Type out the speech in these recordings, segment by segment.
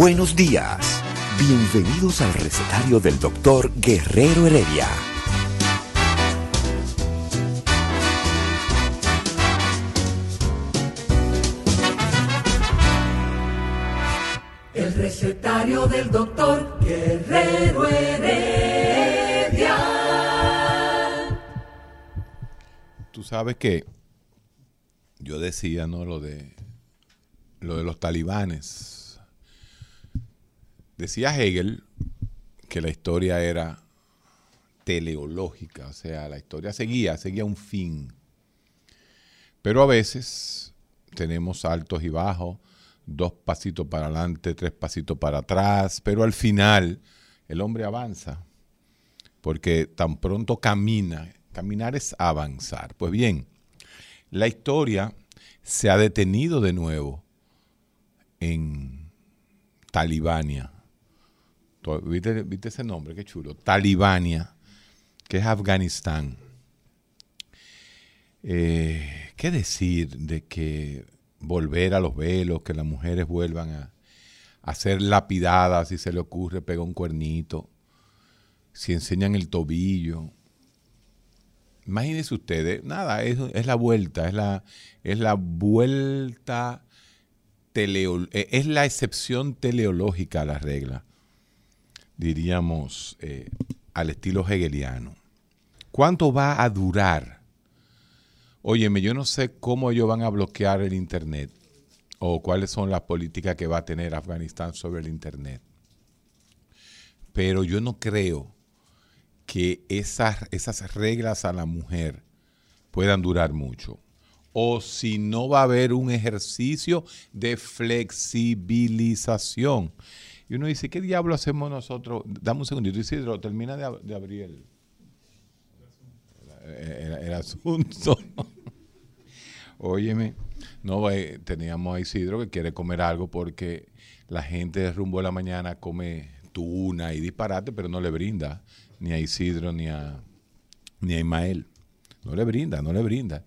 Buenos días. Bienvenidos al recetario del doctor Guerrero Heredia. El recetario del doctor Guerrero Heredia. Tú sabes que yo decía, ¿no? Lo de lo de los talibanes. Decía Hegel que la historia era teleológica, o sea, la historia seguía, seguía un fin. Pero a veces tenemos altos y bajos, dos pasitos para adelante, tres pasitos para atrás, pero al final el hombre avanza, porque tan pronto camina, caminar es avanzar. Pues bien, la historia se ha detenido de nuevo en Talibania. ¿Viste, ¿Viste, ese nombre? Qué chulo. Talibania, que es Afganistán. Eh, ¿Qué decir de que volver a los velos, que las mujeres vuelvan a, a ser lapidadas si se le ocurre pegar un cuernito, si enseñan el tobillo? Imagínense ustedes, nada, es, es la vuelta, es la, es la vuelta, teleo, es la excepción teleológica a la regla diríamos, eh, al estilo hegeliano. ¿Cuánto va a durar? Óyeme, yo no sé cómo ellos van a bloquear el Internet o cuáles son las políticas que va a tener Afganistán sobre el Internet. Pero yo no creo que esas, esas reglas a la mujer puedan durar mucho. O si no va a haber un ejercicio de flexibilización. Y uno dice, ¿qué diablo hacemos nosotros? Dame un segundito, Isidro, termina de, abrir el, el, el asunto. Óyeme, no, eh, teníamos a Isidro que quiere comer algo porque la gente de rumbo de la mañana come tuna y disparate, pero no le brinda ni a Isidro ni a, ni a Ismael. No le brinda, no le brinda.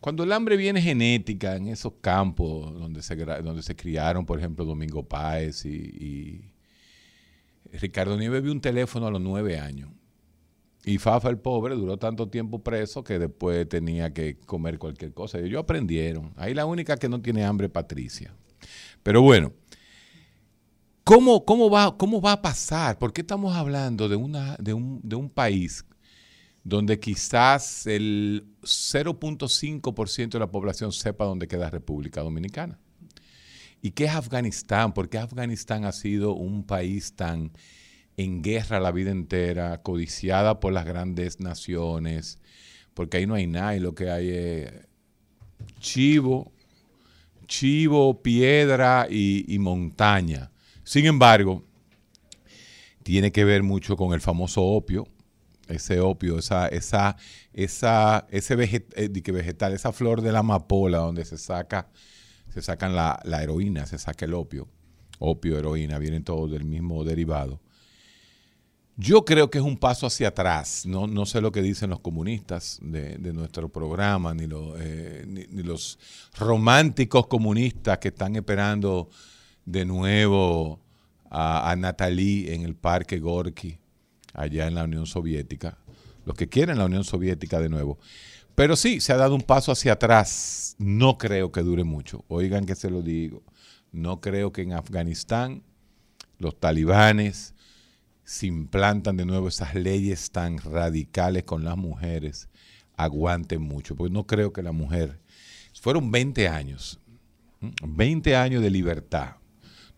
Cuando el hambre viene genética en esos campos donde se, donde se criaron, por ejemplo, Domingo Páez y, Ricardo Nieves vio un teléfono a los nueve años. Y Fafa el pobre duró tanto tiempo preso que después tenía que comer cualquier cosa. Y ellos aprendieron. Ahí la única que no tiene hambre es Patricia. Pero bueno, ¿cómo, cómo, va, cómo va a pasar? ¿Por qué estamos hablando de, una, de, un, de un país donde quizás el 0.5% de la población sepa dónde queda República Dominicana. ¿Y qué es Afganistán? ¿Por qué Afganistán ha sido un país tan en guerra la vida entera, codiciada por las grandes naciones? Porque ahí no hay nada y lo que hay es chivo, chivo, piedra y, y montaña. Sin embargo, tiene que ver mucho con el famoso opio, ese opio, esa, esa, esa, ese vegetal, esa flor de la amapola donde se saca, se sacan la, la, heroína, se saca el opio, opio, heroína, vienen todos del mismo derivado. Yo creo que es un paso hacia atrás, no, no sé lo que dicen los comunistas de, nuestro programa, eh, ni los románticos comunistas que están esperando de nuevo a, a Natalie en el Parque Gorky allá en la Unión Soviética, los que quieren la Unión Soviética de nuevo. Pero sí, se ha dado un paso hacia atrás. No creo que dure mucho. Oigan que se lo digo. No creo que en Afganistán los talibanes se implantan de nuevo esas leyes tan radicales con las mujeres, aguanten mucho. Porque no creo que la mujer... Fueron 20 años. 20 años de libertad.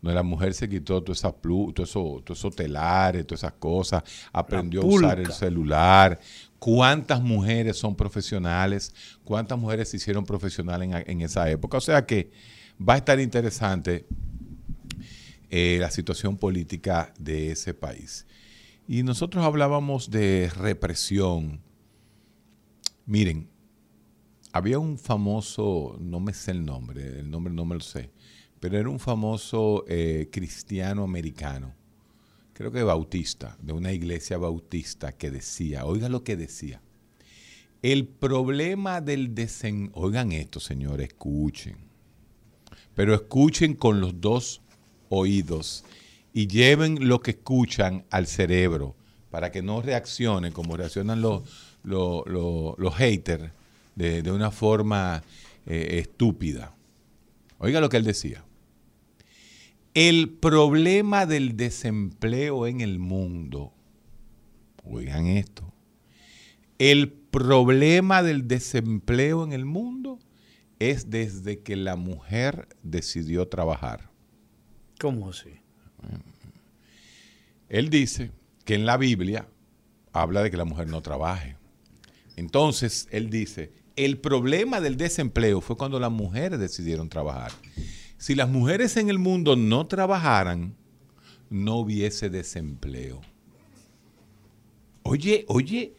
Donde la mujer se quitó todas esas plu, todo eso, todos esos telares, todas esas cosas, aprendió a usar el celular. ¿Cuántas mujeres son profesionales? ¿Cuántas mujeres se hicieron profesionales en, en esa época? O sea que va a estar interesante eh, la situación política de ese país. Y nosotros hablábamos de represión. Miren, había un famoso, no me sé el nombre, el nombre no me lo sé, pero era un famoso eh, cristiano americano, creo que bautista, de una iglesia bautista, que decía, oiga lo que decía, el problema del desen... Oigan esto, señores, escuchen, pero escuchen con los dos oídos y lleven lo que escuchan al cerebro para que no reaccionen como reaccionan los, los, haters de, una forma eh, estúpida. Oiga lo que él decía. El problema del desempleo en el mundo, oigan esto, el problema del desempleo en el mundo es desde que la mujer decidió trabajar. ¿Cómo así? Él dice que en la Biblia habla de que la mujer no trabaje. Entonces, él dice, el problema del desempleo fue cuando las mujeres decidieron trabajar. Si las mujeres en el mundo no trabajaran, no hubiese desempleo. Oye, oye,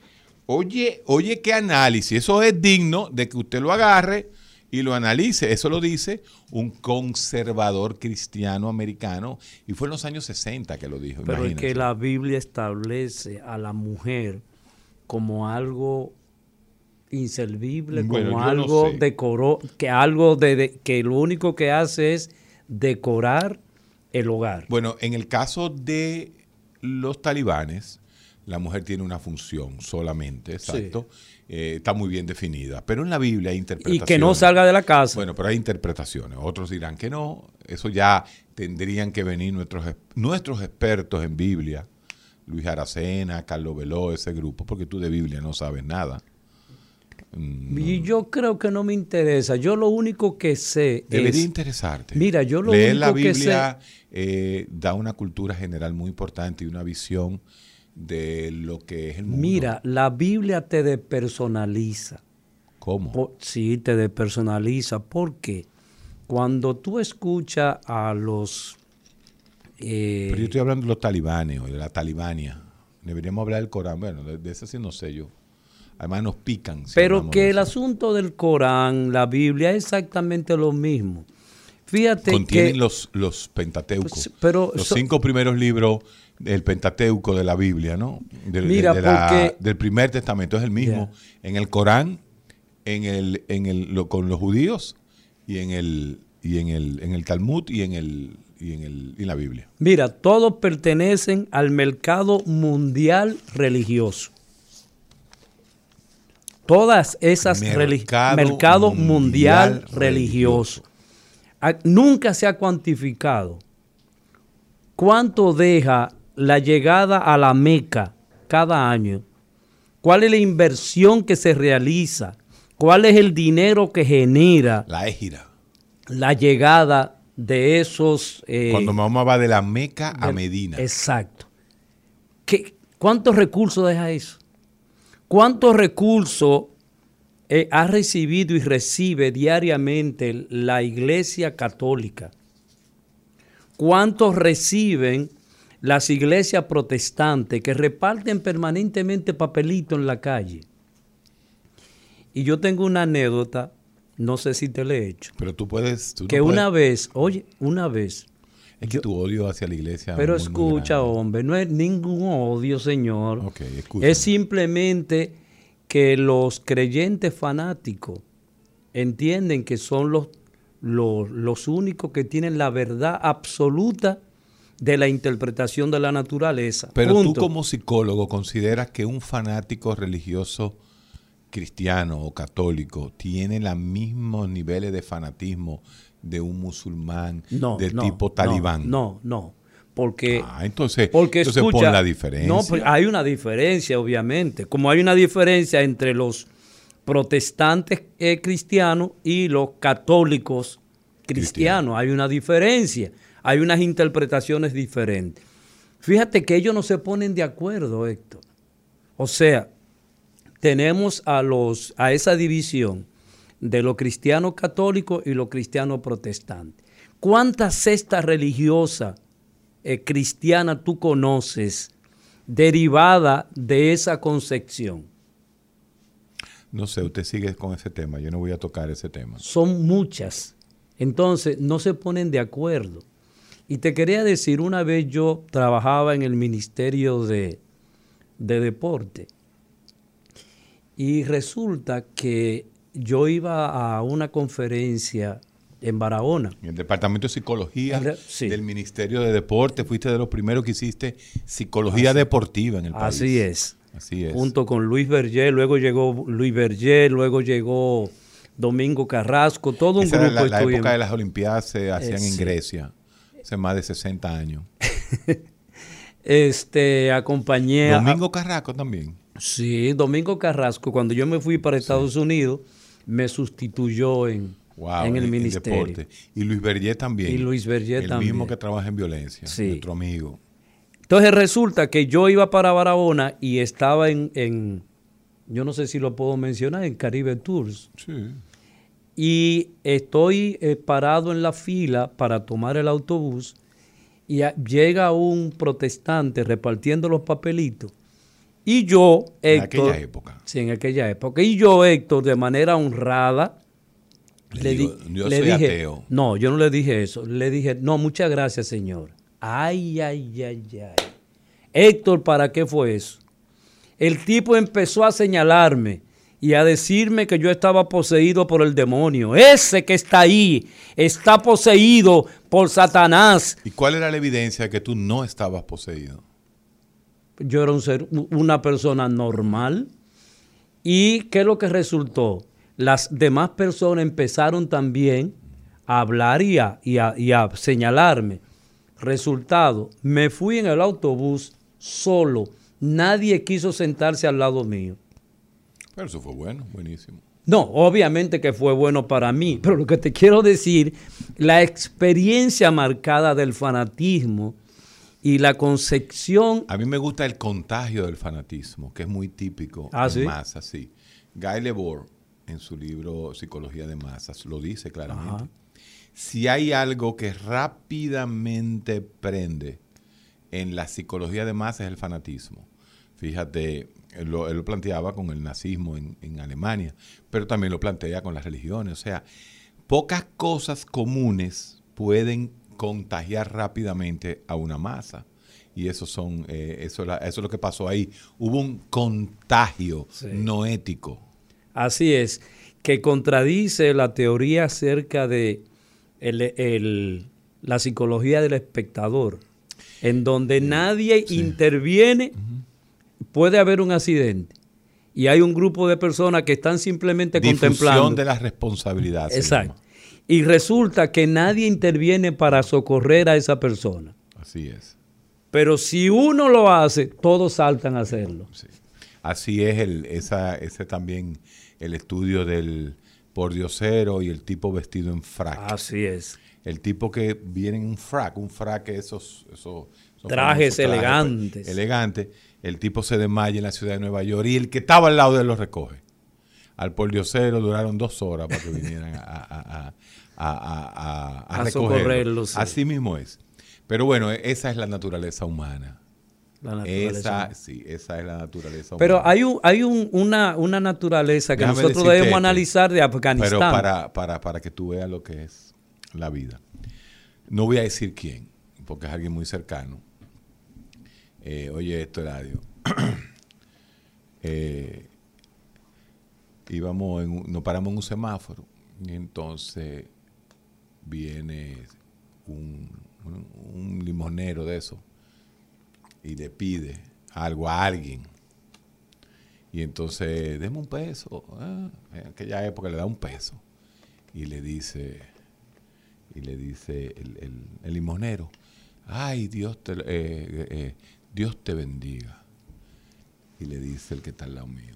oye, oye, qué análisis. Eso es digno de que usted lo agarre y lo analice. Eso lo dice un conservador cristiano americano y fue en los años 60 que lo dijo. Pero es que la Biblia establece a la mujer como algo inservible, como algo decoró, que algo de, que lo único que hace es decorar el hogar. Bueno, en el caso de los talibanes, la mujer tiene una función solamente, exacto. Eh, está muy bien definida. Pero en la Biblia hay interpretaciones. Y que no salga de la casa. Bueno, pero hay interpretaciones. Otros dirán que no. Eso ya tendrían que venir nuestros, nuestros expertos en Biblia. Luis Aracena, Carlos Veló, ese grupo, porque tú de Biblia no sabes nada. Mm, y yo creo que no me interesa. Yo lo único que sé Debería interesarte. Mira, yo lo Leer la Biblia eh, da una cultura general muy importante y una visión de lo que es el mundo. Mira, la Biblia te depersonaliza. ¿Cómo? sí, te depersonaliza. porque Cuando tú escuchas a los... Eh, Pero yo estoy hablando de los talibanes o de la talibania. Deberíamos hablar del Corán. Bueno, de, eso sí no sé yo. Además nos pican. pero que el asunto del Corán, la Biblia, es exactamente lo mismo. Fíjate Contienen los, los Pentateucos. Pues, pero los cinco primeros libros el Pentateuco de la Biblia, ¿no? Del, Mira, del primer testamento es el mismo. En el Corán, en el, en el, lo, con los judíos y en el, y en el, en el Talmud y en el, y en, el, y en la Biblia. Mira, todos pertenecen al mercado mundial religioso. Todas esas mercado, mercado mundial, religioso. Ah, nunca se ha cuantificado cuánto deja la llegada a la Meca cada año? ¿Cuál es la inversión que se realiza? ¿Cuál es el dinero que genera? La égira. La llegada de esos... Eh, Cuando Mahoma va de la Meca a Medina. Exacto. ¿Qué, ¿Cuántos recursos deja eso? ¿Cuántos recursos eh, ha recibido y recibe diariamente la Iglesia Católica? ¿Cuántos reciben las iglesias protestantes que reparten permanentemente papelito en la calle. Y yo tengo una anécdota, no sé si te la he hecho. Pero tú puedes... que una vez, oye, una vez... Es que tu odio hacia la iglesia... Pero escucha, hombre, no es ningún odio, Señor. Okay, es simplemente que los creyentes fanáticos entienden que son los, los, los únicos que tienen la verdad absoluta de la interpretación de la naturaleza. Pero tú como psicólogo consideras que un fanático religioso cristiano o católico tiene los mismos niveles de fanatismo de un musulmán de tipo talibán. No, no, porque ah, entonces, porque entonces pon la diferencia. No, pues, hay una diferencia obviamente, como hay una diferencia entre los protestantes eh, cristianos y los católicos cristianos, hay una diferencia. hay unas interpretaciones diferentes. Fíjate que ellos no se ponen de acuerdo, Héctor. O sea, tenemos a, los, a esa división de los cristianos católicos y los cristianos protestantes. ¿Cuántas cestas religiosas eh, cristianas tú conoces derivada de esa concepción? No sé, usted sigue con ese tema, yo no voy a tocar ese tema. Son muchas. Entonces, no se ponen de acuerdo. Y te quería decir, una vez yo trabajaba en el Ministerio de, de Deporte y resulta que yo iba a una conferencia en Barahona. En el Departamento de Psicología del Ministerio de Deporte, fuiste de los primeros que hiciste psicología deportiva en el país. Así es. Así es. Junto con Luis Berger, luego llegó Luis Berger, luego llegó Domingo Carrasco, todo un grupo. La, la época de las Olimpiadas se hacían en Grecia, hace más de 60 años. este, acompañé Domingo Carrasco también. Sí, Domingo Carrasco, cuando yo me fui para Estados Unidos, me sustituyó en, en el ministerio. Y Luis Berger también. Y Luis Berger también. El mismo que trabaja en violencia, nuestro amigo. Entonces resulta que yo iba para Barahona y estaba en, yo no sé si lo puedo mencionar, en Caribe Tours. Sí. Y estoy eh, parado en la fila para tomar el autobús y llega un protestante repartiendo los papelitos. Y yo, Héctor. En aquella época. Sí, en aquella época. Y yo, Héctor, de manera honrada, le, dije, ateo. No, yo no le dije eso. Le dije, no, muchas gracias, señor. Ay, ay, ay, ay. Héctor, ¿para qué fue eso? El tipo empezó a señalarme y a decirme que yo estaba poseído por el demonio. Ese que está ahí está poseído por Satanás. ¿Y cuál era la evidencia de que tú no estabas poseído? Yo era un ser, una persona normal. ¿Y qué es lo que resultó? las demás personas empezaron también a hablar y a, señalarme. Resultado, me fui en el autobús solo. Nadie quiso sentarse al lado mío. Pero eso fue bueno, buenísimo. No, obviamente que fue bueno para mí, pero lo que te quiero decir, la experiencia marcada del fanatismo y la concepción... A mí me gusta el contagio del fanatismo, que es muy típico ¿Ah, más así. Guy Lebord en su libro Psicología de Masas, lo dice claramente. Si hay algo que rápidamente prende en la psicología de masas es el fanatismo. Fíjate, él lo, planteaba con el nazismo en, en, Alemania, pero también lo plantea con las religiones. O sea, pocas cosas comunes pueden contagiar rápidamente a una masa. Y eso, son, eh, eso, eso es lo que pasó ahí. Hubo un contagio no ético Así es, que contradice la teoría acerca de la psicología del espectador, en donde nadie interviene, puede haber un accidente. Y hay un grupo de personas que están simplemente Difusión contemplando. de la responsabilidad. Exacto. Y resulta que nadie interviene para socorrer a esa persona. Así es. Pero si uno lo hace, todos saltan a hacerlo. Así es el, esa, ese también el estudio del pordiosero y el tipo vestido en frac. Así es. El tipo que viene en un frac, un frac esos, esos, trajes, pues, elegantes. elegante. El tipo se desmaya en la ciudad de Nueva York y el que estaba al lado de él lo recoge. Al pordiosero duraron dos horas para que vinieran a, a, a, socorrerlo. Así mismo es. Pero bueno, esa es la naturaleza humana. Esa, sí, esa es la naturaleza. Pero hay, un, hay un, una, una, naturaleza que nosotros debemos analizar de Afganistán. Pero para, para, para que tú veas lo que es la vida. No voy a decir quién, porque es alguien muy cercano. Eh, oye, esto, radio. eh, íbamos nos paramos en un semáforo y entonces viene un, limonero de eso y le pide algo a alguien. Y entonces, deme un peso. Ah, en aquella época le da un peso. Y le dice, y le dice el, limonero, ay, Dios te, eh, eh, Dios te bendiga. Y le dice el que está al lado mío,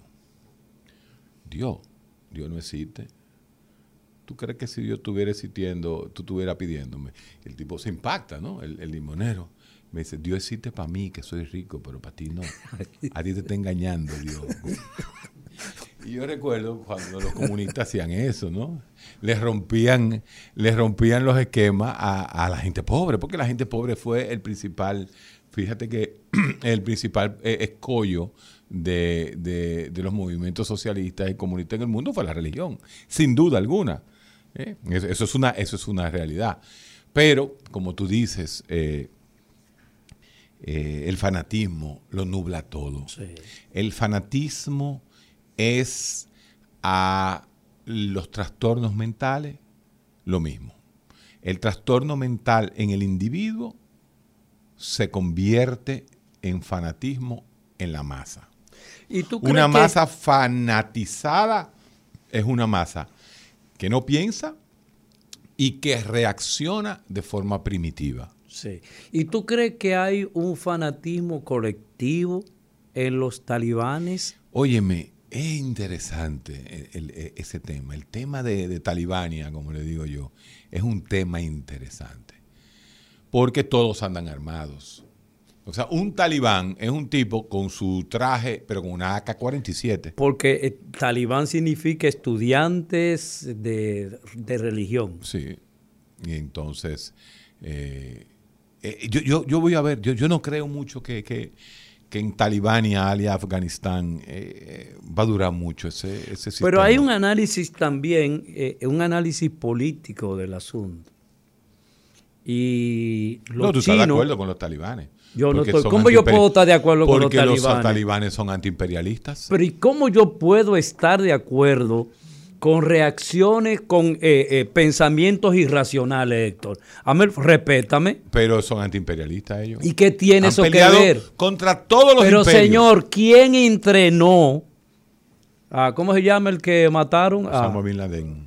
Dios, Dios no existe. ¿tú crees que si yo estuviera existiendo, tú estuvieras pidiéndome? El tipo se impacta, ¿no? El, limonero. Me dice, Dios existe para mí, que soy rico, pero para ti no. A ti te está engañando Dios. Y yo recuerdo cuando los comunistas hacían eso, ¿no? Les rompían, les rompían los esquemas a, la gente pobre, porque la gente pobre fue el principal, fíjate que el principal eh, escollo de, los movimientos socialistas y comunistas en el mundo fue la religión, sin duda alguna. ¿eh? Eso, es una, eso es una realidad. Pero, como tú dices, eh, el fanatismo lo nubla todo. El fanatismo es a los trastornos mentales lo mismo. El trastorno mental en el individuo se convierte en fanatismo en la masa. ¿Y tú una masa fanatizada es una masa que no piensa y que reacciona de forma primitiva. Sí. ¿Y tú crees que hay un fanatismo colectivo en los talibanes? Óyeme, es interesante e, ese tema. El tema de, Talibania, como le digo yo, es un tema interesante. Porque todos andan armados. O sea, un talibán es un tipo con su traje, pero con una AK-47. Porque eh, talibán significa estudiantes de, religión. Sí. Y entonces, eh, eh, yo, yo, voy a ver, yo, yo no creo mucho que, que que en Talibania, Ali, Afganistán, va a durar mucho ese, ese sistema. Pero hay un análisis también, un análisis político del asunto. Y los no, tú estás de acuerdo con los talibanes. Yo no estoy. ¿Cómo yo puedo estar de acuerdo con los talibanes? Porque los talibanes son antiimperialistas. Pero ¿y cómo yo puedo estar de acuerdo con reacciones, con eh, eh, pensamientos irracionales, Héctor. Amel, respétame. Pero son antiimperialistas ellos. ¿Y qué tiene eso que ver? Contra todos los Pero señor, ¿quién entrenó? a ¿Cómo se llama el que mataron? A Bin Laden.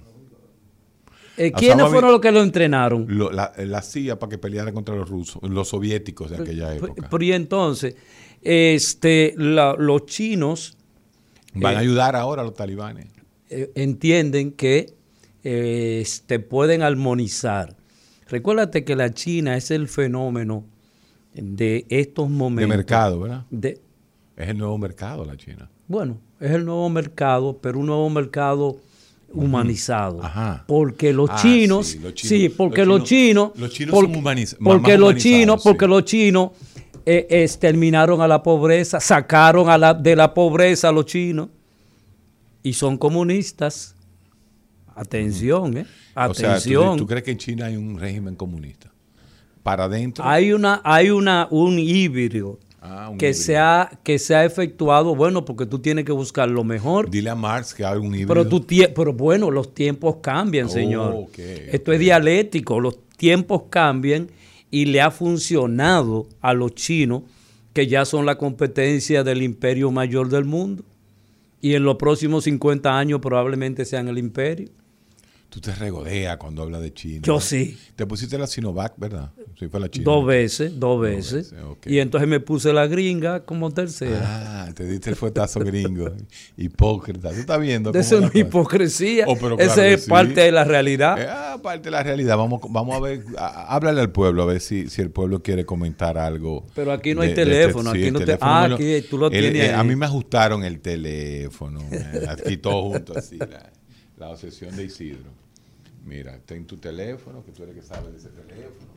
Eh, ¿Quiénes fueron los que lo entrenaron? la, CIA para que peleara contra los rusos, los soviéticos de aquella época. Pero, y entonces, este, los chinos... Van a ayudar ahora a los talibanes. Eh, entienden que eh, te este, pueden armonizar. Recuérdate que la China es el fenómeno de estos momentos. De mercado, ¿verdad? es el nuevo mercado la China. Bueno, es el nuevo mercado, pero un nuevo mercado humanizado. Ajá. Porque los, ah, chinos, sí, porque los chinos, los chinos, son humanizados. Porque los chinos, porque los chinos eh, exterminaron a la pobreza, sacaron a la, de la pobreza a los chinos y son comunistas. Atención, ¿eh? Atención. ¿tú, crees que en China hay un régimen comunista? Para adentro. Hay una, hay una, un híbrido ah, que, Se ha, que se ha efectuado, bueno, porque tú tienes que buscar lo mejor. Dile a Marx que hay un híbrido. Pero, tú, pero bueno, los tiempos cambian, oh, señor. Esto es dialéctico, los tiempos cambian y le ha funcionado a los chinos, que ya son la competencia del imperio mayor del mundo y en los próximos 50 años probablemente sean el imperio. Tú te regodeas cuando hablas de China. Yo sí. Te pusiste la Sinovac, ¿verdad? Sí, fue la China. Dos veces, dos veces. Y entonces me puse la gringa como tercera. Ah, te diste el fuetazo gringo. Hipócrita. Tú estás viendo. Esa es una hipocresía. Oh, Esa es parte de la realidad. Eh, ah, parte de la realidad. Vamos, vamos a ver, háblale al pueblo, a ver si, si el pueblo quiere comentar algo. Pero aquí no hay este- teléfono. aquí no te, ah, aquí tú lo tienes. Eh, a mí me ajustaron el teléfono. aquí todo junto así. La obsesión de Isidro. Mira, ten tu teléfono, que tú eres que sabes de ese teléfono.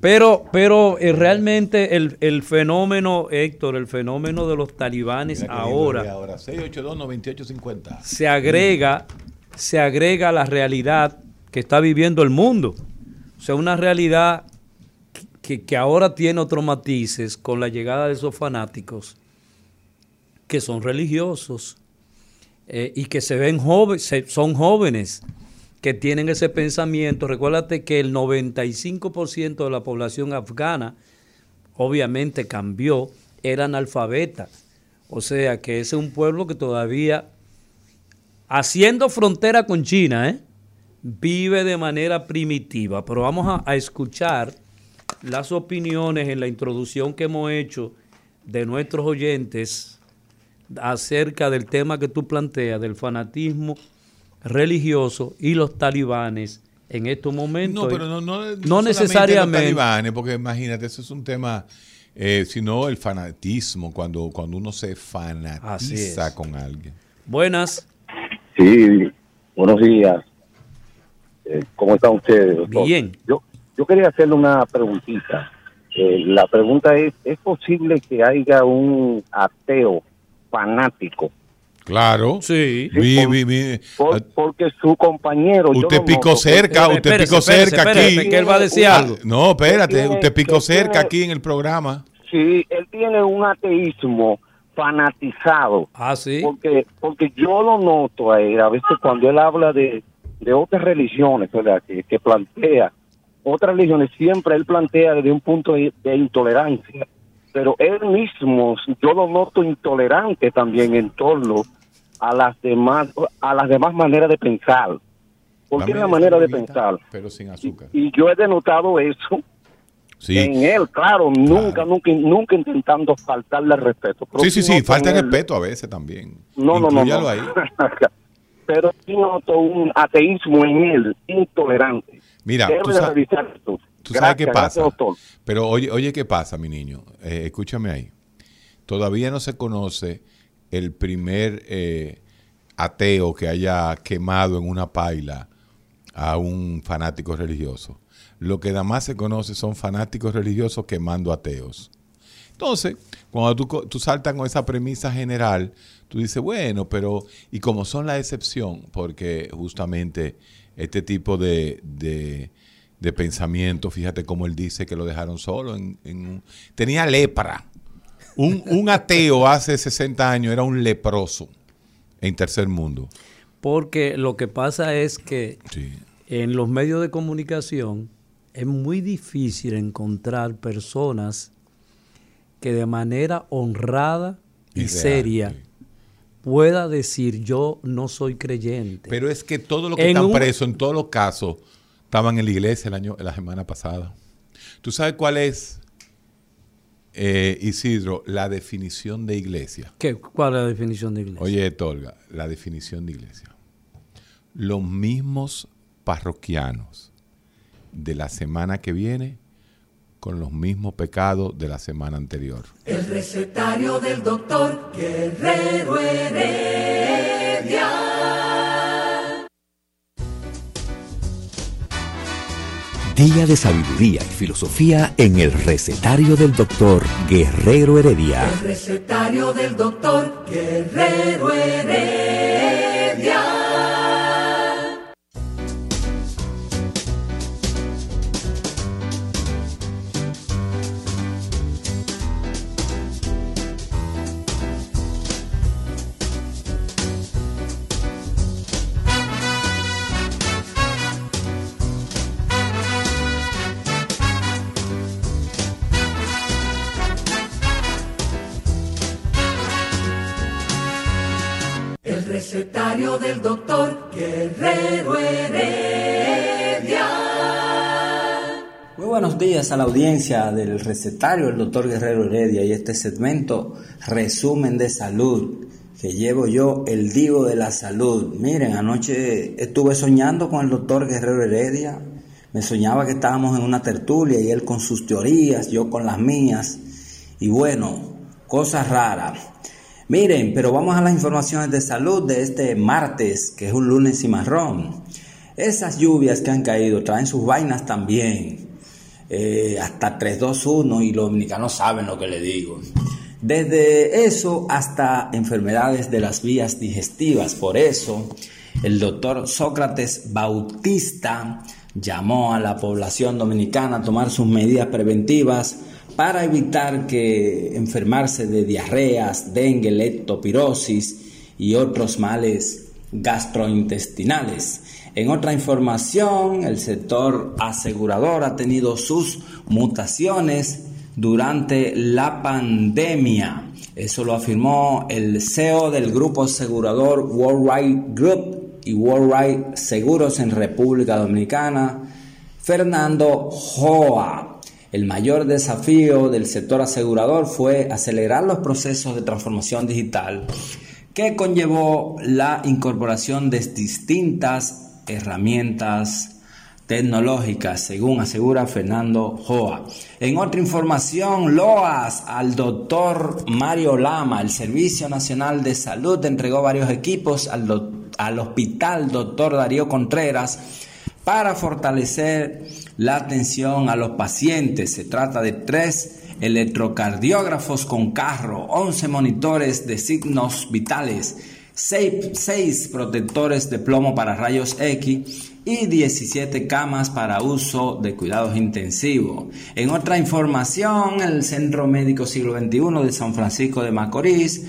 Pero, pero eh, realmente el, fenómeno, Héctor, el fenómeno de los talibanes ahora, ahora. 682 se agrega, se agrega a la realidad que está viviendo el mundo. O sea, una realidad que, ahora tiene otros matices con la llegada de esos fanáticos que son religiosos, eh, y que se ven jóvenes, son jóvenes que tienen ese pensamiento. Recuérdate que el 95% de la población afgana obviamente cambió, eran analfabetas. O sea que ese es un pueblo que todavía, haciendo frontera con China, ¿eh? vive de manera primitiva. Pero vamos a escuchar las opiniones en la introducción que hemos hecho de nuestros oyentes acerca del tema que tú planteas, del fanatismo religiosos y los talibanes en estos momentos. No, pero no, no, necesariamente. Los talibanes, porque imagínate, eso es un tema, eh, sino el fanatismo, cuando, cuando uno se fanatiza con alguien. Buenas. Sí, buenos días. Eh, ¿Cómo están ustedes? Bien. Yo, yo quería hacerle una preguntita. Eh, la pregunta es, ¿es posible que haya un ateo fanático Claro. Sí. porque su compañero. Usted picó cerca, usted picó cerca aquí. que él va a decir algo. No, espérate, usted picó cerca aquí en el programa. Sí, él tiene un ateísmo fanatizado. Ah, sí. Porque, porque yo lo noto a él, a veces cuando él habla de, de otras religiones, ¿verdad? Que, que plantea otras religiones, siempre él plantea desde un punto de intolerancia pero él mismo yo lo noto intolerante también en torno a las demás a las demás maneras de pensar. Porque es la manera de pensar. Pero sin azúcar. Y, yo he denotado eso en él, claro, nunca, nunca, nunca intentando faltarle respeto. sí, sí, sí, falta el respeto a veces también. No, no, no. pero sí noto un ateísmo en él, intolerante. Mira, tú sabes, tú sabes qué pasa. Pero oye, oye, ¿qué pasa, mi niño? Eh, escúchame ahí. Todavía no se conoce el primer eh, ateo que haya quemado en una paila a un fanático religioso. Lo que nada más se conoce son fanáticos religiosos quemando ateos. Entonces, cuando tú, tú saltas con esa premisa general, tú dices, bueno, pero, y como son la excepción, porque justamente este tipo de, de, pensamiento, fíjate cómo él dice que lo dejaron solo, en, tenía lepra. Un, un ateo hace 60 años era un leproso en tercer mundo. Porque lo que pasa es que en los medios de comunicación es muy difícil encontrar personas que de manera honrada y, seria pueda decir yo no soy creyente. Pero es que todo lo que están presos en todos los casos estaban en la iglesia el año, la semana pasada. ¿Tú sabes cuál es eh, Isidro, la definición de iglesia. ¿Qué? ¿Cuál es la definición de iglesia? Oye, Tolga, la definición de iglesia. Los mismos parroquianos de la semana que viene con los mismos pecados de la semana anterior. El recetario del doctor Guerrero Heredia. Día de sabiduría y filosofía en el recetario del doctor Guerrero Heredia. El recetario del doctor Guerrero Heredia. Del doctor Guerrero Heredia. Muy buenos días a la audiencia del recetario del doctor Guerrero Heredia y este segmento resumen de salud que llevo yo, el divo de la salud. Miren, anoche estuve soñando con el doctor Guerrero Heredia. Me soñaba que estábamos en una tertulia y él con sus teorías, yo con las mías. Y bueno, cosas raras. Miren, pero vamos a las informaciones de salud de este martes, que es un lunes y marrón. Esas lluvias que han caído traen sus vainas también. Eh, hasta 321 y los dominicanos saben lo que le digo. Desde eso hasta enfermedades de las vías digestivas. Por eso, el doctor Sócrates Bautista llamó a la población dominicana a tomar sus medidas preventivas para evitar que enfermarse de diarreas, dengue, leptopirosis y otros males gastrointestinales. En otra información, el sector asegurador ha tenido sus mutaciones durante la pandemia. Eso lo afirmó el CEO del grupo asegurador Worldwide Group y Worldwide Seguros en República Dominicana, Fernando Joa. El mayor desafío del sector asegurador fue acelerar los procesos de transformación digital que conllevó la incorporación de distintas herramientas tecnológicas, según asegura Fernando Joa. En otra información, loas al doctor Mario Lama, el Servicio Nacional de Salud entregó varios equipos al, al Hospital Doctor Darío Contreras para fortalecer la atención a los pacientes. Se trata de tres electrocardiógrafos con carro, 11 monitores de signos vitales, 6, protectores de plomo para rayos X y 17 camas para uso de cuidados intensivos. En otra información, el Centro Médico Siglo XXI de San Francisco de Macorís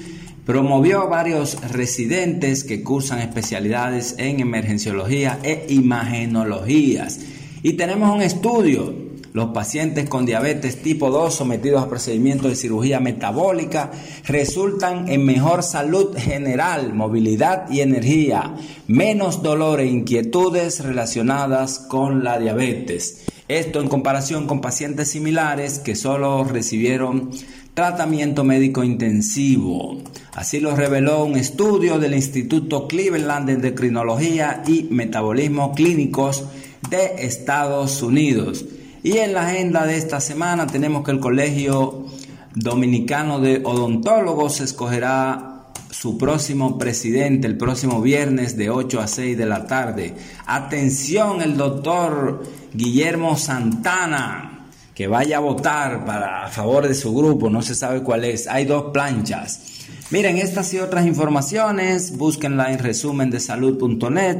promovió varios residentes que cursan especialidades en emergenciología e imagenologías. Y tenemos un estudio los pacientes con diabetes tipo 2 sometidos a procedimientos de cirugía metabólica resultan en mejor salud general, movilidad y energía, menos dolor e inquietudes relacionadas con la diabetes. Esto en comparación con pacientes similares que solo recibieron tratamiento médico intensivo. Así lo reveló un estudio del Instituto Cleveland de Endocrinología y Metabolismo Clínicos de Estados Unidos. Y en la agenda de esta semana tenemos que el Colegio Dominicano de Odontólogos escogerá su próximo presidente el próximo viernes de 8 a 6 de la tarde. Atención, el doctor Guillermo Santana, que vaya a votar para, a favor de su grupo, no se sabe cuál es. Hay dos planchas. Miren, estas y otras informaciones, búsquenla en resumen de salud.net.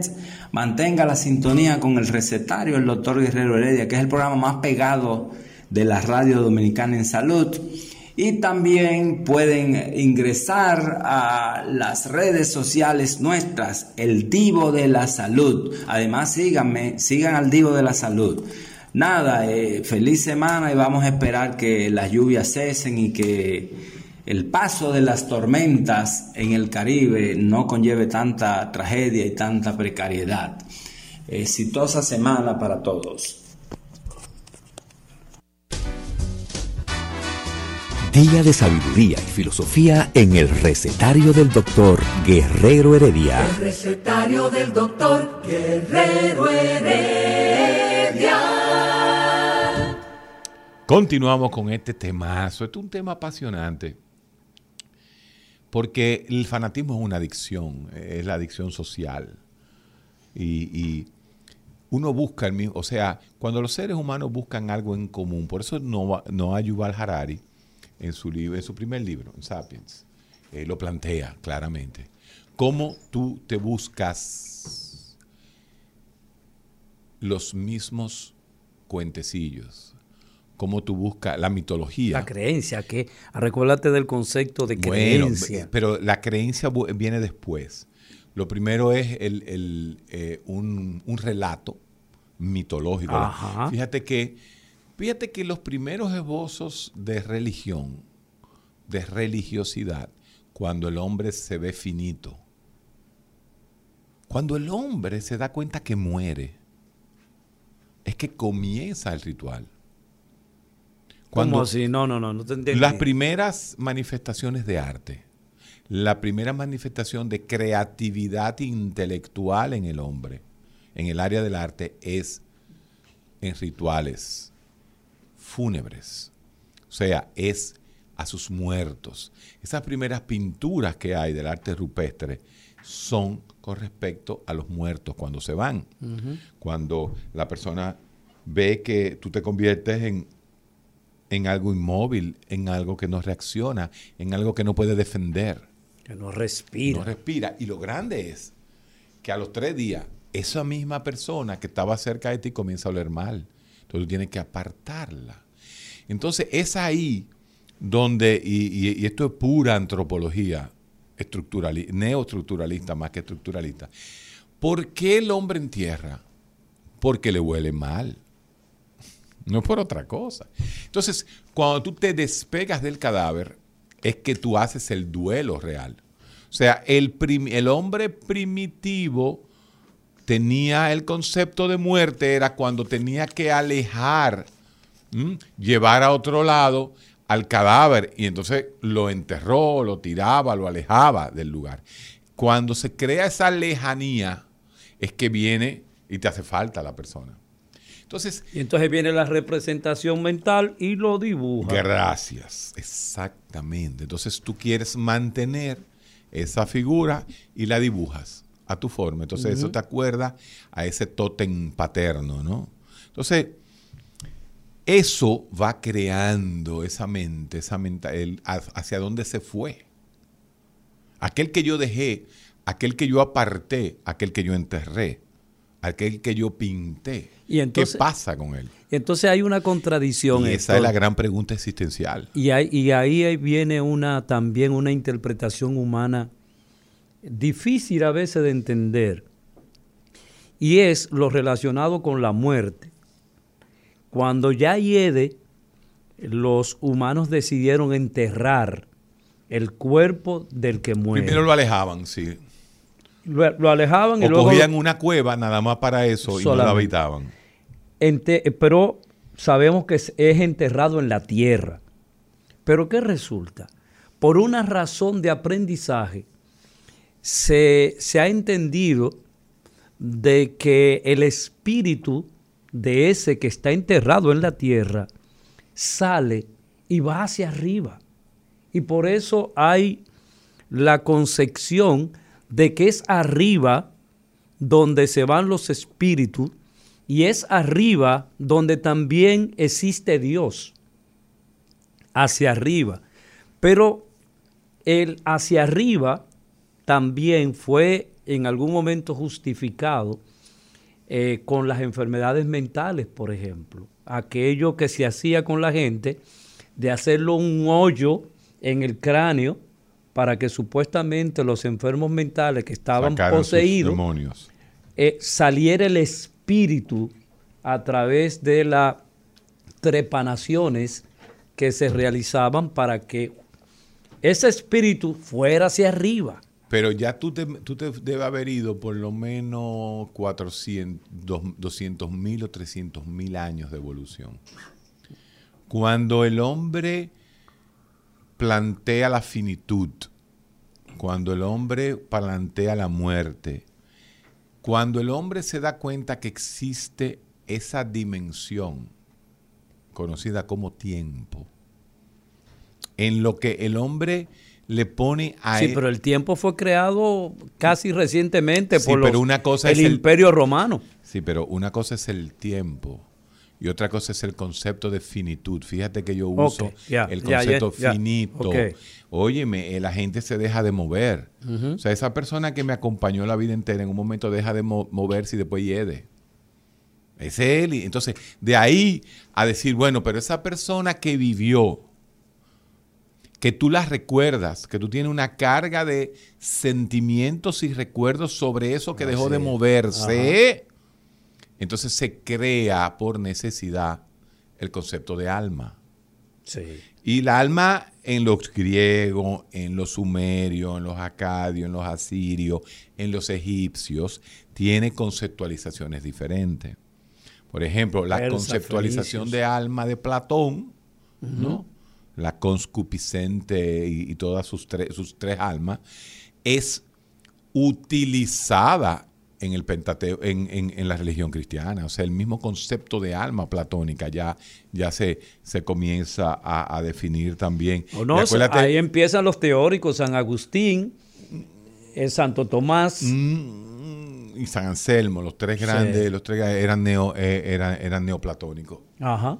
Mantenga la sintonía con el recetario el doctor Guerrero Heredia, que es el programa más pegado de la radio dominicana en salud. Y también pueden ingresar a las redes sociales nuestras, el Divo de la Salud. Además, síganme, sigan al Divo de la Salud. Nada, eh, feliz semana y vamos a esperar que las lluvias cesen y que el paso de las tormentas en el Caribe no conlleve tanta tragedia y tanta precariedad. Exitosa semana para todos. Día de sabiduría y filosofía en el recetario del doctor Guerrero Heredia. El recetario del doctor Guerrero Heredia. Continuamos con este temazo. Este es un tema apasionante porque el fanatismo es una adicción, es la adicción social. Y, uno busca el mismo, o sea, cuando los seres humanos buscan algo en común, por eso no Yuval Harari, en su, libro, en su primer libro, en Sapiens, eh, lo plantea claramente. Cómo tú te buscas los mismos cuentecillos, cómo tú buscas la mitología. La creencia, que recuérdate del concepto de creencia. pero la creencia viene después. Lo primero es el, eh, un, relato mitológico. Fíjate que, fíjate que los primeros esbozos de religión, de religiosidad, cuando el hombre se ve finito, cuando el hombre se da cuenta que muere, es que comienza el ritual. Cuando así? No, no, no, no te Las primeras manifestaciones de arte, la primera manifestación de creatividad intelectual en el hombre, en el área del arte, es en rituales fúnebres. O sea, es a sus muertos. Esas primeras pinturas que hay del arte rupestre son con respecto a los muertos cuando se van. Cuando la persona ve que tú te conviertes en en algo inmóvil, en algo que no reacciona, en algo que no puede defender. Que no respira. No respira. Y lo grande es que a los tres días, esa misma persona que estaba cerca de ti comienza a oler mal. Entonces tú tienes que apartarla. Entonces es ahí donde, y, esto es pura antropología estructuralista, neoestructuralista más que estructuralista. ¿Por qué el hombre entierra? Porque le huele mal no por otra cosa. Entonces, cuando tú te despegas del cadáver, es que tú haces el duelo real. O sea, el, el hombre primitivo tenía el concepto de muerte, era cuando tenía que alejar, llevar a otro lado al cadáver y entonces lo enterró, lo tiraba, lo alejaba del lugar. Cuando se crea esa lejanía es que viene y te hace falta la persona. Entonces, y entonces viene la representación mental y lo dibuja. Gracias, exactamente. Entonces tú quieres mantener esa figura y la dibujas a tu forma. Entonces eso te acuerda a ese tótem paterno, ¿no? Entonces, eso va creando esa mente, esa mente, hacia dónde se fue. Aquel que yo dejé, aquel que yo aparté, aquel que yo enterré, aquel que yo pinté. ¿Qué pasa con él? Entonces hay una contradicción. Y esa es la gran pregunta existencial. Y, y ahí viene una también una interpretación humana difícil a veces de entender. Y es lo relacionado con la muerte. Cuando ya hiede, los humanos decidieron enterrar el cuerpo del que muere. Primero lo alejaban, sí. Lo, alejaban y luego... cogían una cueva nada más para eso y no la habitaban. pero sabemos que es, enterrado en la tierra. Pero ¿qué resulta? Por una razón de aprendizaje, se, se ha entendido de que el espíritu de ese que está enterrado en la tierra sale y va hacia arriba. Y por eso hay la concepción de que es arriba donde se van los espíritus y es arriba donde también existe Dios. Hacia arriba. Pero el hacia arriba también fue en algún momento justificado eh, con las enfermedades mentales, por ejemplo. Aquello que se hacía con la gente de hacerlo un hoyo en el cráneo para que supuestamente los enfermos mentales que estaban poseídos eh, saliera el espíritu a través de las trepanaciones que se realizaban para que ese espíritu fuera hacia arriba. Pero ya tú te, tú te debes haber ido por lo menos 400, 200 mil o 300 mil años de evolución. Cuando el hombre plantea la finitud, cuando el hombre plantea la muerte, cuando el hombre se da cuenta que existe esa dimensión conocida como tiempo, en lo que el hombre le pone a Sí, pero el tiempo fue creado casi recientemente por el Imperio Romano. Sí, pero una cosa es el tiempo y otra cosa es el concepto de finitud. Fíjate que yo uso el concepto finito. Óyeme, eh, la gente se deja de mover. O sea, esa persona que me acompañó la vida entera en un momento deja de moverse y después hiede. Es él. entonces, de ahí a decir, bueno, pero esa persona que vivió que tú las recuerdas, que tú tienes una carga de sentimientos y recuerdos sobre eso que dejó de moverse. Entonces se crea por necesidad el concepto de alma. Sí. Y la alma en los griegos, en los sumerios, en los acadios, en los asirios, en los egipcios, tiene conceptualizaciones diferentes. Por ejemplo, la conceptualización de alma de Platón, ¿no? la conscupicente y, todas sus, sus tres almas, es utilizada en el Pentateo, en, la religión cristiana. O sea, el mismo concepto de alma platónica ya, ya se, se comienza a, definir también. ahí empiezan los teóricos, San Agustín, el Santo Tomás. Mm, y San Anselmo, los tres grandes, los tres eran, neo, eh, eran, eran neoplatónicos. Ajá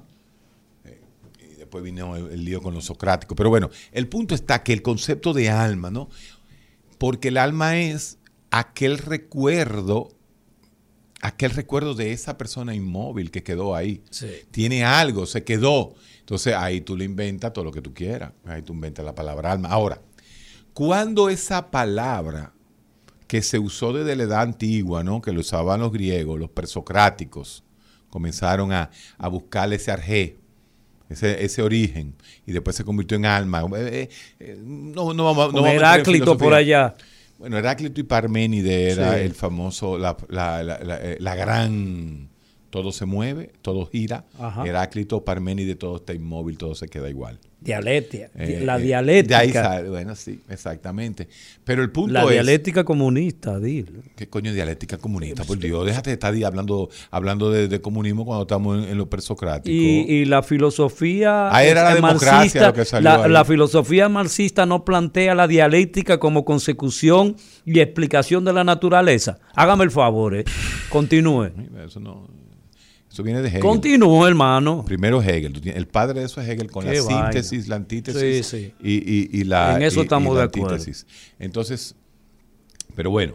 después vino el, lío con los socráticos. Pero bueno, el punto está que el concepto de alma, ¿no? Porque el alma es aquel recuerdo, aquel recuerdo de esa persona inmóvil que quedó ahí. Tiene algo, se quedó. Entonces ahí tú le inventas todo lo que tú quieras. Ahí tú inventas la palabra alma. Ahora, cuando esa palabra que se usó desde la edad antigua, ¿no? que lo usaban los griegos, los presocráticos, comenzaron a, a buscar ese arjé ese, origen, y después se convirtió en alma. Eh, eh, no, no vamos, no Heráclito por allá. Bueno, Heráclito y Parménide era el famoso, la, la, la, eh, la, gran todo se mueve, todo gira. Heráclito, Parménides, todo está inmóvil, todo se queda igual. Dialéctica. Eh, la eh, dialéctica. bueno, sí, exactamente. Pero el punto la dialéctica comunista, dile. ¿Qué coño dialéctica comunista? Por Dios, déjate de estar hablando, hablando de, comunismo cuando estamos en, lo presocrático. Y, y, la filosofía. Ah, era la democracia lo que salió la, filosofía marxista no plantea la dialéctica como consecución y explicación de la naturaleza. Hágame el favor, eh. Continúe. Eso no. Eso viene de Hegel. Continúa, hermano. Primero Hegel. El padre de eso es Hegel con la síntesis, la antítesis Y, la, en eso estamos de acuerdo. Entonces, pero bueno,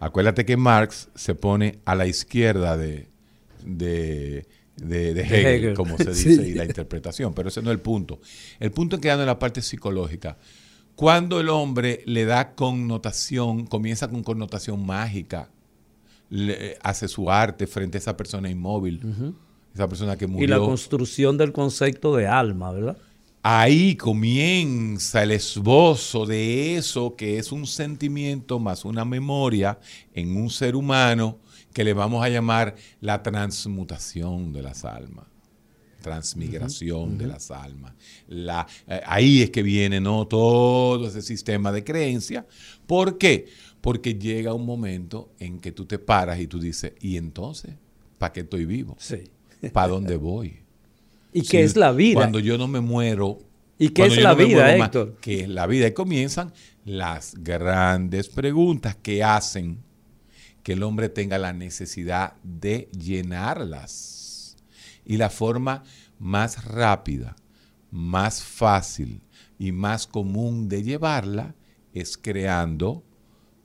acuérdate que Marx se pone a la izquierda de, de, Hegel, como se dice, y la interpretación. Pero ese no es el punto. El punto es quedando en la parte psicológica. Cuando el hombre le da connotación, comienza con connotación mágica hace su arte frente a esa persona inmóvil, esa persona que murió. Y la construcción del concepto de alma, ¿verdad? Ahí comienza el esbozo de eso que es un sentimiento más una memoria en un ser humano que le vamos a llamar la transmutación de las almas transmigración de las almas. La, eh, ahí es que viene ¿no? todo ese sistema de creencia. ¿Por qué? Porque llega un momento en que tú te paras y tú dices, ¿y entonces? ¿Para qué estoy vivo? Sí. ¿Para dónde voy? ¿Y qué es la vida? Cuando yo no me muero. ¿Y qué es la vida, Héctor? ¿Qué es la vida? Y comienzan las grandes preguntas que hacen que el hombre tenga la necesidad de llenarlas. Y la forma más rápida, más fácil y más común de llevarla es creando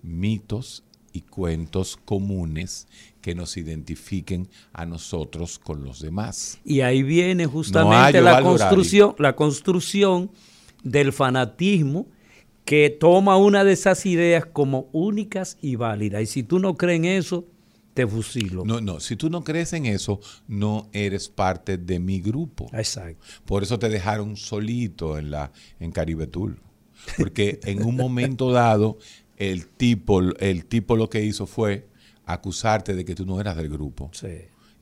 mitos y cuentos comunes que nos identifiquen a nosotros con los demás. Y ahí viene justamente la construcción, la construcción del fanatismo que toma una de esas ideas como únicas y válidas. Y si tú no crees en eso, te fusilo. No, no, si tú no crees en eso, no eres parte de mi grupo. Exacto. Por eso te dejaron solito en la en Caribe Tour. Porque en un momento dado el tipo, el tipo lo que hizo fue acusarte de que tú no eras del grupo. Sí.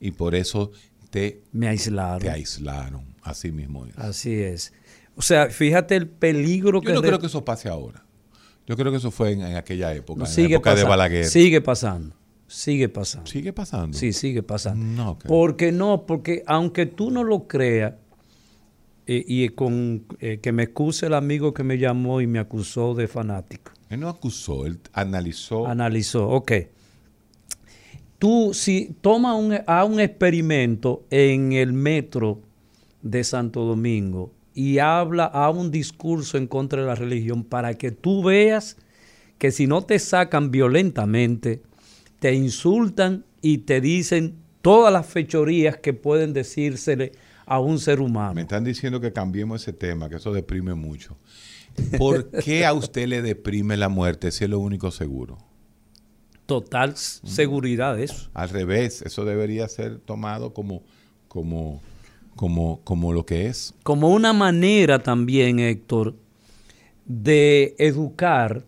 Y por eso te, Me aislaron. Te aislaron. Así mismo es. Así es. O sea, fíjate el peligro que... Yo no creo que eso pase ahora. Yo creo que eso fue en, aquella época, en la época de Balaguer. Sigue pasando. Sigue pasando. Sigue pasando. Sí, sigue pasando. No, Porque no, porque aunque tú no lo creas, eh, y con eh, que me excuse el amigo que me llamó y me acusó de fanático. Él no acusó, él analizó. Analizó, ok. Tú, si toma un, a un experimento en el metro de Santo Domingo y habla a un discurso en contra de la religión para que tú veas que si no te sacan violentamente, te insultan y te dicen todas las fechorías que pueden decírsele a un ser humano. Me están diciendo que cambiemos ese tema, que eso deprime mucho. ¿Por qué a usted le deprime la muerte si es lo único seguro? Total seguridad eso. Al revés, eso debería ser tomado como, como, como, como lo que es. Como una manera también, Héctor, de educar,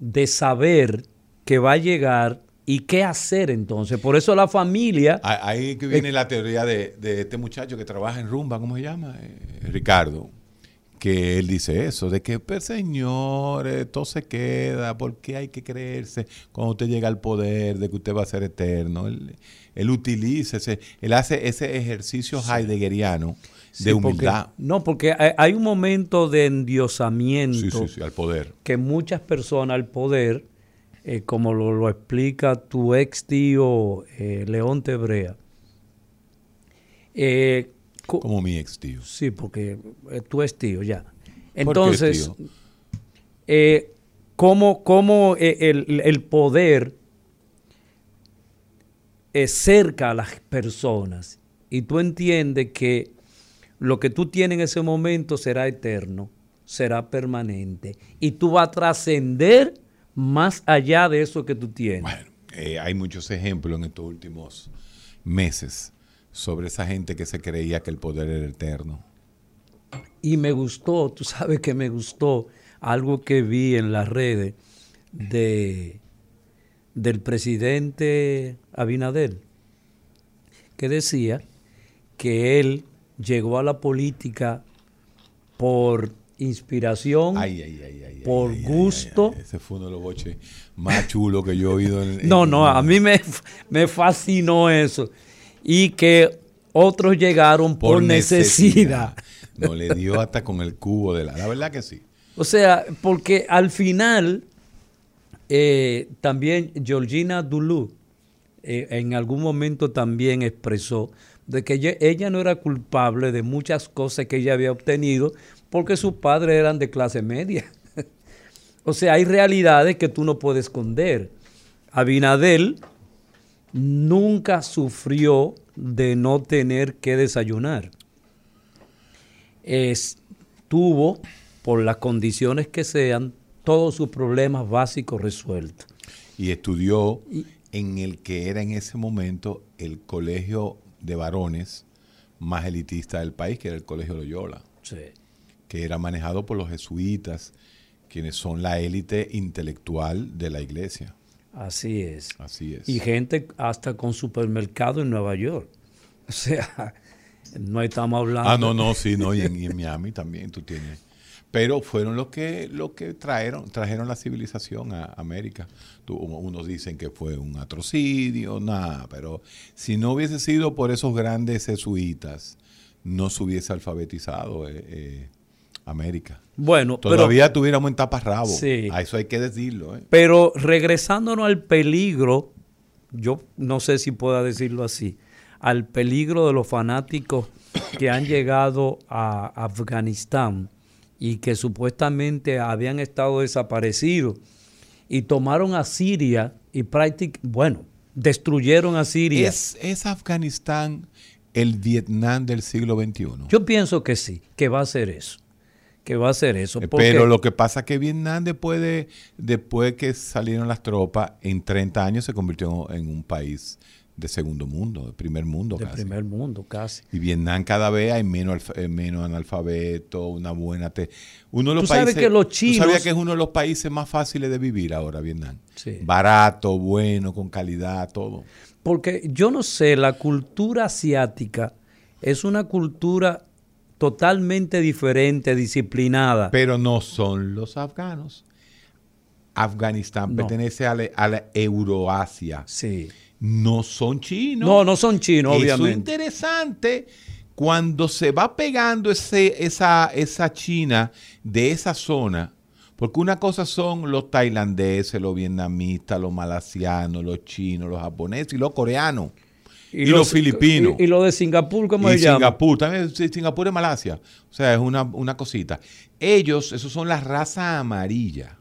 de saber que va a llegar y qué hacer entonces. Por eso la familia... Ahí que viene la teoría de, este muchacho que trabaja en Rumba, ¿cómo se llama? Eh, Ricardo que él dice eso, de que, pues señor, todo se queda, porque hay que creerse cuando usted llega al poder, de que usted va a ser eterno. Él, utiliza ese, él hace ese ejercicio heideggeriano de humildad. no, porque hay, un momento de endiosamiento al poder. que muchas personas al poder, eh, como lo, explica tu ex tío eh, León Tebrea, eh, como mi ex tío. Sí, porque eh, tú es tío ya. Entonces, eh, ¿cómo, eh, el, poder cerca a las personas? Y tú entiendes que lo que tú tienes en ese momento será eterno, será permanente. Y tú vas a trascender más allá de eso que tú tienes. Bueno, hay muchos ejemplos en estos últimos meses sobre esa gente que se creía que el poder era eterno. Y me gustó, tú sabes que me gustó algo que vi en las redes de, del presidente Abinader, que decía que él llegó a la política por inspiración, por gusto. Ese fue uno de los boches más chulos que yo he oído. En, no, no, a mí me, me, fascinó eso. Y que otros llegaron por, necesidad. No, le dio hasta con el cubo de la... La verdad que sí. O sea, porque al final eh, también Georgina Duluth eh, en algún momento también expresó de que ella, no era culpable de muchas cosas que ella había obtenido porque sus padres eran de clase media. o sea, hay realidades que tú no puedes esconder. Abinadel nunca sufrió de no tener que desayunar. tuvo, por las condiciones que sean, todos sus problemas básicos resueltos. Y estudió en el que era en ese momento el colegio de varones más elitista del país, que era el Colegio Loyola, que era manejado por los jesuitas, quienes son la élite intelectual de la iglesia. Así es. Así es. Y gente hasta con supermercado en Nueva York. O sea, no estamos hablando. Ah, no, no, sí, no, y en, y en Miami también tú tienes pero fueron los que, los que trajeron, trajeron la civilización a América. unos dicen que fue un atrocidio, nada, pero si no hubiese sido por esos grandes jesuitas, no se hubiese alfabetizado eh, eh, América. Bueno, todavía tuviéramos en taparrabo. Sí. A eso hay que decirlo. Eh. Pero regresándonos al peligro, yo no sé si pueda decirlo así, al peligro de los fanáticos que han llegado a Afganistán y que supuestamente habían estado desaparecidos y tomaron a Siria y prácticamente, bueno, destruyeron a Siria. ¿Es, Afganistán el Vietnam del siglo XXI? Yo pienso que sí, que va a ser eso. Que va a ser eso. Eh, pero lo que pasa es que Vietnam después de después que salieron las tropas, en 30 años se convirtió en un país de segundo mundo, de primer mundo de primer mundo, casi. Y Vietnam cada vez hay menos, eh, menos analfabeto, una buena... Te uno de los ¿Tú países, sabes que los chinos... ¿tú sabías que es uno de los países más fáciles de vivir ahora, Vietnam? Sí. Barato, bueno, con calidad, todo. Porque yo no sé, la cultura asiática es una cultura totalmente diferente, disciplinada. Pero no son los afganos. Afganistán pertenece a la, a la Euroasia. Sí no son chinos. No, no son chinos, obviamente. Eso es interesante cuando se va pegando ese, esa, esa China de esa zona, porque una cosa son los tailandeses, los vietnamitas, los malasianos, los chinos, los japoneses y los coreanos. Y, los, filipinos. Y, lo de Singapur, ¿cómo se llama? Singapur, también Singapur es Malasia. O sea, es una, una cosita. Ellos, esos son la raza amarilla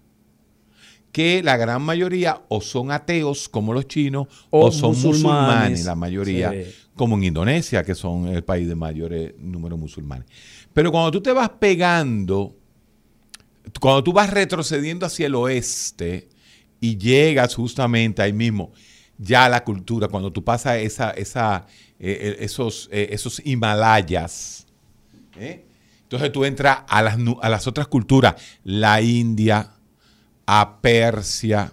que la gran mayoría o son ateos como los chinos o, son musulmanes, la mayoría, como en Indonesia, que son el país de mayores números musulmanes. Pero cuando tú te vas pegando, cuando tú vas retrocediendo hacia el oeste y llegas justamente ahí mismo, ya la cultura, cuando tú pasas esa, esa, eh, eh, esos, eh, esos Himalayas, entonces tú entras a las, a las otras culturas, la India, a Persia,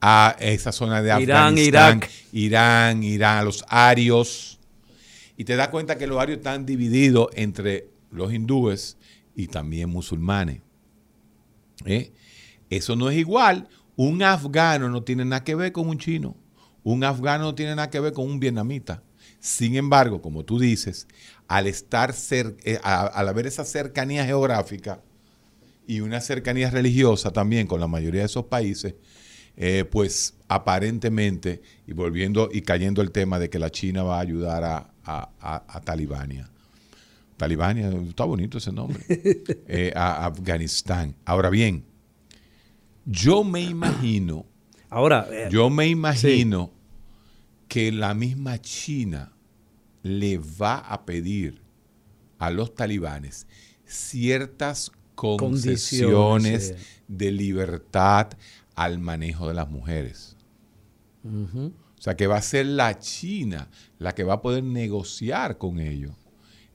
a esa zona de Irán, Afganistán, Irán, Irán, a los arios. Y te das cuenta que los arios están divididos entre los hindúes y también musulmanes. Eso no es igual. Un afgano no tiene nada que ver con un chino. Un afgano no tiene nada que ver con un vietnamita. Sin embargo, como tú dices, al estar eh, al haber esa cercanía geográfica, y una cercanía religiosa también con la mayoría de esos países, eh, pues aparentemente, y volviendo y cayendo el tema de que la China va a ayudar a, a, Talibania. Talibania, está bonito ese nombre, eh, a Afganistán. Ahora bien, yo me imagino, ahora, eh, yo me imagino que la misma China le va a pedir a los talibanes ciertas concesiones de libertad al manejo de las mujeres. O sea, que va a ser la China la que va a poder negociar con ellos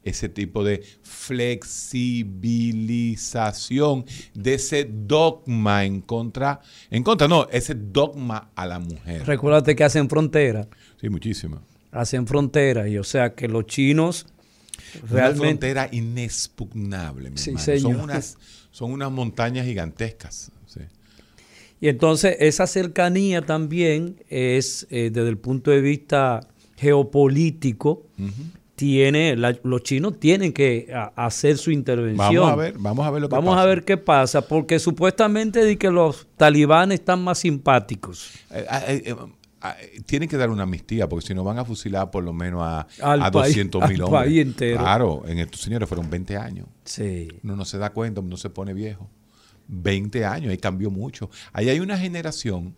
ese tipo de flexibilización de ese dogma en contra, en contra, no, ese dogma a la mujer. Recuérdate que hacen frontera. Sí, muchísimo. hacen frontera y o sea que los chinos realmente... Una frontera inexpugnable, mi Son unas, son unas montañas gigantescas. Y entonces esa cercanía también es, eh, desde el punto de vista geopolítico, tiene, los chinos tienen que hacer su intervención. Vamos a ver, vamos a ver lo que Vamos a ver qué pasa, porque supuestamente di que los talibanes están más simpáticos. Eh, eh, tienen que dar una amnistía, porque si no van a fusilar por lo menos a, a 200 mil hombres. Claro, en estos señores fueron 20 años. Sí. Uno no se da cuenta, uno se pone viejo. 20 años, ahí cambió mucho. Ahí hay una generación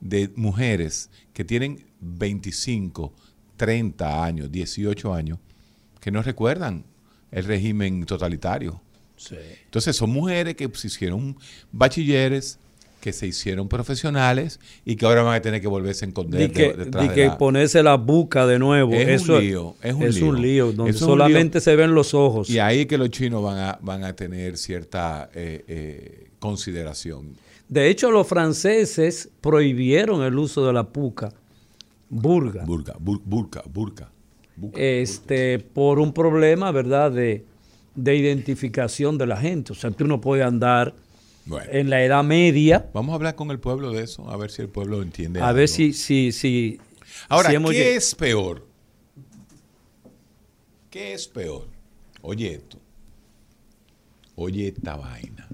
de mujeres que tienen 25, 30 años, 18 años, que no recuerdan el régimen totalitario. Entonces son mujeres que se hicieron bachilleres, que se hicieron profesionales y que ahora van a tener que volverse a esconder. Y que, ponerse la buca de nuevo. Es un lío. Es un, lío. donde solamente se ven los ojos. Y ahí que los chinos van a, van a tener cierta eh, eh, consideración. De hecho, los franceses prohibieron el uso de la puca. Burga. Burga, burka, burka. este, por un problema, ¿verdad?, de, de identificación de la gente. O sea, tú no puedes andar en la Edad Media. Vamos a hablar con el pueblo de eso, a ver si el pueblo entiende. A ver si, si, si. Ahora, ¿qué es peor? ¿Qué es peor? Oye esto. Oye esta vaina.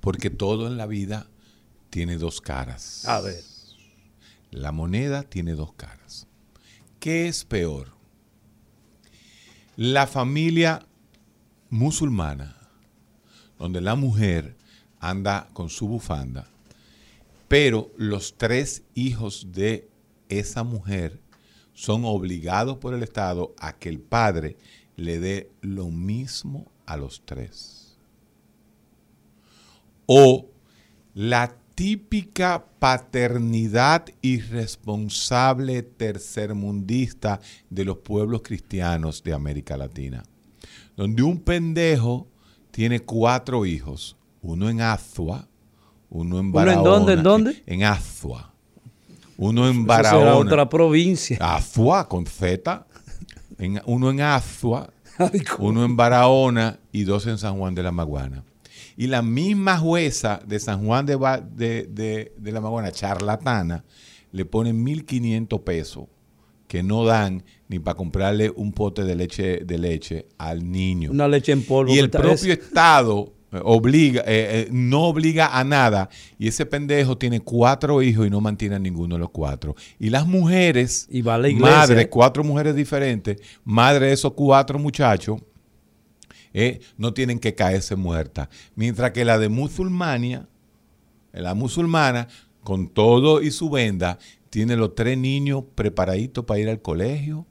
Porque todo en la vida tiene dos caras. A ver. La moneda tiene dos caras. ¿Qué es peor? La familia musulmana, donde la mujer anda con su bufanda, pero los tres hijos de esa mujer son obligados por el Estado a que el padre le dé lo mismo a los tres. O la típica paternidad irresponsable tercermundista de los pueblos cristianos de América Latina, donde un pendejo tiene cuatro hijos, uno en Azua, uno en Barahona. ¿Uno en dónde? ¿En dónde? En Azua. Uno en Barahona. otra provincia. Azua con Z. uno en Azua, uno en Barahona y dos en San Juan de la Maguana. Y la misma jueza de San Juan de, de, de la Maguana, charlatana, le pone 1.500 pesos que no dan ni para comprarle un pote de leche, de leche al niño. Una leche en polvo. Y el propio Estado obliga, eh, eh, no obliga a nada y ese pendejo tiene cuatro hijos y no mantiene a ninguno de los cuatro. Y las mujeres, y madres, cuatro mujeres diferentes, madre de esos cuatro muchachos, eh, no tienen que caerse muertas. Mientras que la de musulmania, la musulmana, con todo y su venda, tiene los tres niños preparaditos para ir al colegio,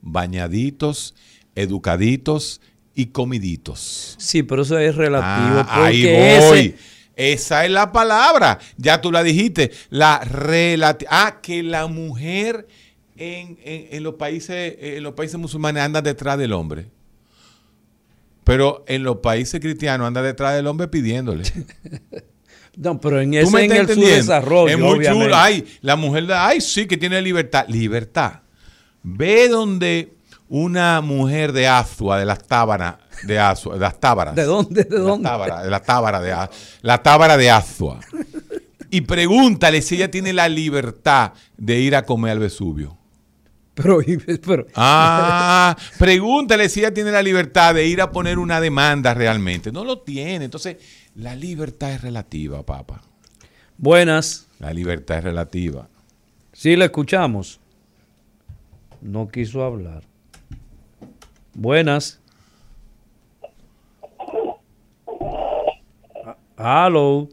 bañaditos, educaditos y comiditos. Sí, pero eso es relativo. Ah, ahí voy. Esa es la palabra. Ya tú la dijiste. La relativa. Ah, que la mujer en, los países, en los países musulmanes anda detrás del hombre. Pero en los países cristianos anda detrás del hombre pidiéndole. No, pero en ese en el subdesarrollo. Es muy chulo. Ay, la mujer, ay, sí, que tiene libertad. Libertad. Ve donde una mujer de Azua, de las tábaras, de Azua, de las tábaras. ¿De dónde? ¿De dónde? de la tábara de la tábara de Azua. Y pregúntale si ella tiene la libertad de ir a comer al Vesubio. Pero, pero. Ah, pregúntale si ella tiene la libertad de ir a poner una demanda realmente. No lo tiene. Entonces, la libertad es relativa, papá. Buenas. La libertad es relativa. Sí, la escuchamos. No quiso hablar. Buenas. Hello.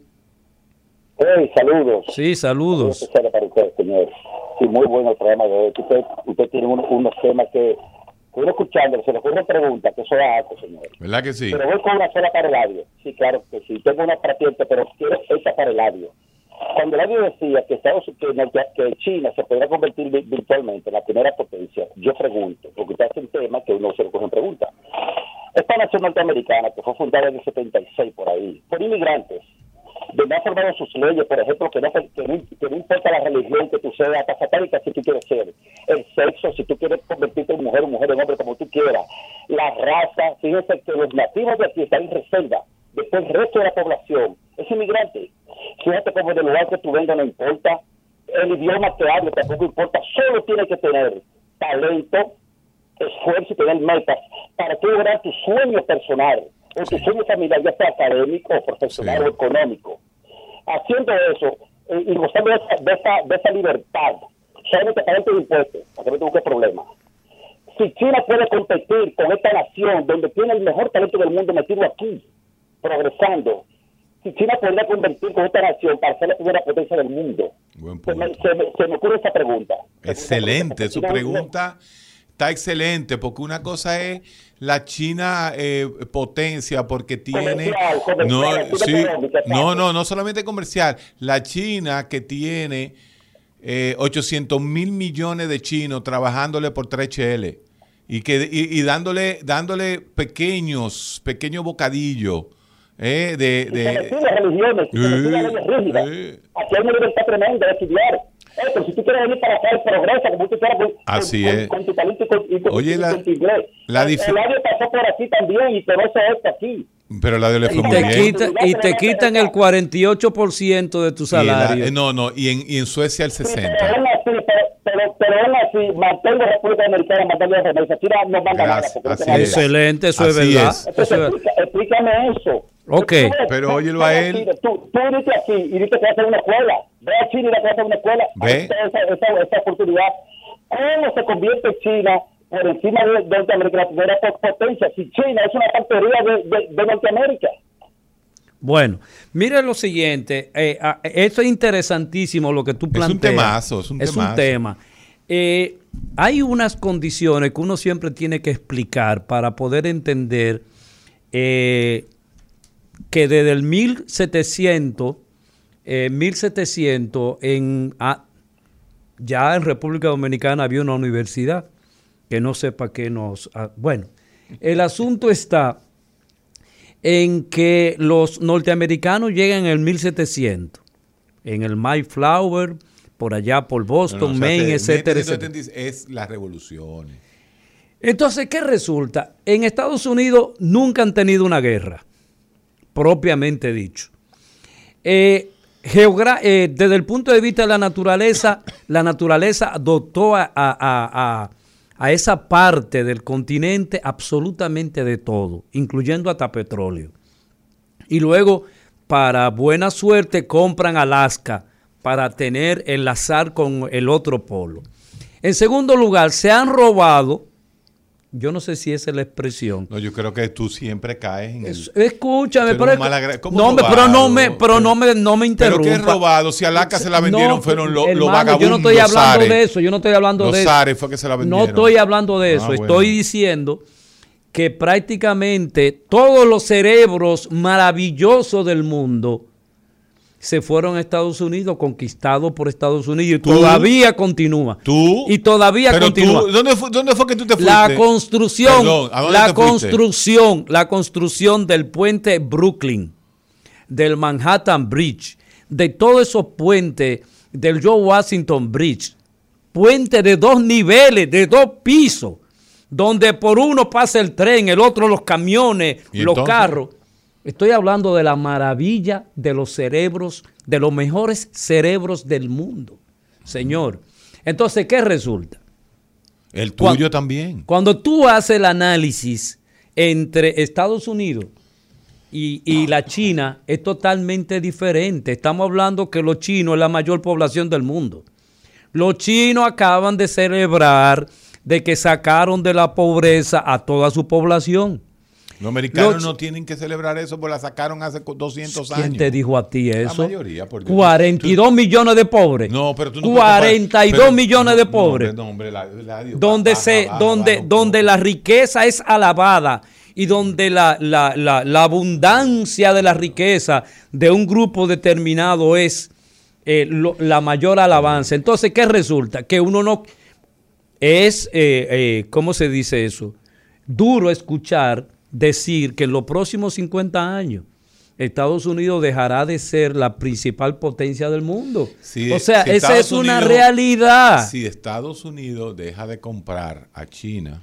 Hey, saludos. Sí, saludos. Para usted, señor. Sí, muy bueno el programa de hoy. Usted, usted tiene unos temas que, uno escuchando, se le ocurre pregunta, que eso es algo, señor. ¿Verdad que sí? Pero voy con una sola para el audio. Sí, claro que sí. Tengo una patiente, pero quiero esa para el audio cuando el año decía que, Estados, que, que China se podría convertir virtualmente en la primera potencia, yo pregunto, porque usted hace un tema que uno se le coge en pregunta. Esta nación norteamericana, que fue fundada en el 76 por ahí, por inmigrantes, de no formado sus leyes, por ejemplo, que no, que no, importa la religión que tú seas, hasta satánica si tú quieres ser, el sexo, si tú quieres convertirte en mujer mujer en hombre, como tú quieras, la raza, fíjense que los nativos de aquí están en reserva, después el resto de la población es inmigrante. Fíjate como del lugar que tú vengas no importa, el idioma que hable tampoco importa, solo tiene que tener talento, esfuerzo y tener metas para tú lograr tu sueño personal o tu sueño familiar, ya sea académico, profesional o económico. Haciendo eso eh, y gozando de esa, de esa, de esa libertad, solamente pagando impuestos, para que no tenga problema. Si China puede competir con esta nación donde tiene el mejor talento del mundo metido aquí, progresando, si China podría convertir con esta nación para ser la primera potencia del mundo. Se me, se, me, ocurre esa pregunta. Excelente, su pregunta está excelente, porque una cosa es la China eh, potencia, porque tiene... no, no, no, no solamente comercial, la China que tiene eh, 800 mil millones de chinos trabajándole por 3HL y, que, y, dándole, dándole pequeños, pequeños bocadillos eh, de, de, religiones, eh, Aquí hay una libertad tremenda de estudiar. Eh, pero si tú quieres venir para hacer progreso, como tú quieras, con, Así es. con, tu talento y con, y Oye, la, inglés. La el audio pasó por aquí también y por eso es aquí. Pero la de le fue y muy te bien. Quita, y te quitan el 48% de tu salario. La, no, no, y en, y en Suecia el 60%. Sí, pero aún así, pero, pero, pero aún así, mantengo República Dominicana, mantengo la. China no manda nada. Así es. Excelente, eso es verdad. Es. Entonces, eso explica, explícame eso. Ok. Pero óyelo a él. Tú, tú dices aquí y dices que vas a hacer una escuela. Ve a China y vas a hacer una escuela. Ve. Esa, esa, esa oportunidad. ¿Cómo se convierte China por encima de, de Norteamérica, la primera potencia? Si China es una factoría de, de, de Norteamérica. Bueno, mire lo siguiente, eh, esto es interesantísimo lo que tú planteas. Es un temazo, es un, es temazo. un tema. Eh, hay unas condiciones que uno siempre tiene que explicar para poder entender eh, que desde el 1700, eh, 1700 en, ah, ya en República Dominicana había una universidad que no sepa qué nos... Ah, bueno, el asunto está en que los norteamericanos llegan en el 1700, en el Mayflower, por allá por Boston, No, no, o sea, Maine, te- etcétera, 1770 etcétera. Es las revoluciones. Entonces, ¿qué resulta? En Estados Unidos nunca han tenido una guerra, propiamente dicho. Eh, eh, desde el punto de vista de la naturaleza, la naturaleza dotó a, a- a- a- a esa parte del continente absolutamente de todo, incluyendo hasta petróleo. Y luego, para buena suerte, compran Alaska para tener enlazar con el otro polo. En segundo lugar, se han robado, yo no sé si esa es la expresión. No, yo creo que tú siempre caes en el... Escúchame, pero, eres un malagra- ¿Cómo no, me- pero no me, pero no me, no me ¿Pero interrumpa. qué es robado? Si a Alaska se la vendieron No, fueron los, hermano, vagabundos. Yo no estoy hablando de eso, yo no estoy hablando Los de eso. zares fue que se la No estoy hablando de eso, Ah, estoy bueno. diciendo que prácticamente todos los cerebros maravillosos del mundo se fueron a Estados Unidos, conquistados por Estados Unidos, y ¿Tú? todavía continúa. ¿Tú? Y todavía Pero continúa. tú, ¿dónde, fue, ¿dónde fue que tú te fuiste? La construcción, Perdón, ¿a dónde la fuiste? construcción, la construcción del puente Brooklyn, del Manhattan Bridge, de todos esos puentes, del George Washington Bridge, puente de dos niveles, de dos pisos, donde por uno pasa el tren, el otro los camiones, ¿Y los entonces? carros. Estoy hablando de la maravilla de los cerebros, de los mejores cerebros del mundo, señor. Entonces, ¿qué resulta? El tuyo también. Cuando tú haces el análisis entre Estados Unidos y, y la China, es totalmente diferente. Estamos hablando que los chinos es la mayor población del mundo. Los chinos acaban de celebrar de que sacaron de la pobreza a toda su población. Los americanos Los- no tienen que celebrar eso porque la sacaron hace 200 años. ¿Quién te dijo a ti eso? mayoría, por Dios. 42 millones de pobres. No, pero tú no puedes comparar- 42 pero- millones de no, pobres. hombre, no, hombre, la- la- Dios, donde baja, se baja, donde donde la riqueza es alabada y donde la, la- la- la abundancia de la riqueza de un grupo determinado es eh, lo- la mayor alabanza. Entonces, ¿qué resulta? Que uno no es, eh, eh, ¿cómo se dice eso? Duro escuchar decir que en los próximos 50 años Estados Unidos dejará de ser la principal potencia del mundo. o sea, esa es una realidad. Si Estados Unidos deja de comprar a China,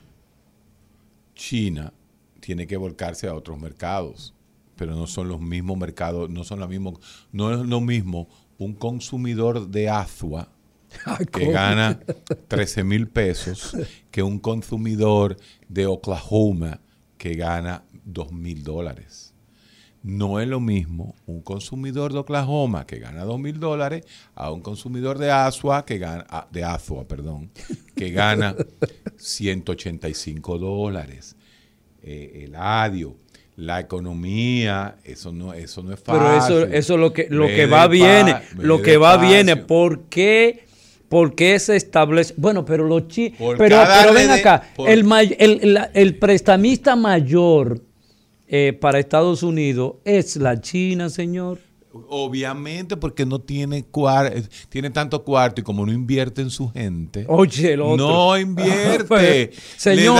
China tiene que volcarse a otros mercados, pero no son los mismos mercados, no son lo mismo, no es lo mismo un consumidor de Azua que gana 13 mil pesos que un consumidor de Oklahoma que gana 2 mil dólares. No es lo mismo un consumidor de Oklahoma que gana 2 mil dólares a un consumidor de Azua que gana, ah, de Azua, perdón, que gana 185 dólares. Eh, el adio, la economía, eso no, eso no es fácil. Pero eso, eso es lo que, lo que va viene, lo que va viene, ¿por qué? ¿Por qué se establece? Bueno, pero los chinos. Pero, pero ven acá, el, el, el, prestamista mayor eh, para Estados Unidos es la China, señor. Obviamente, porque no tiene cuarto, tiene tanto cuarto y como no invierte en su gente. Oye, el otro. No invierte. Pues, señor,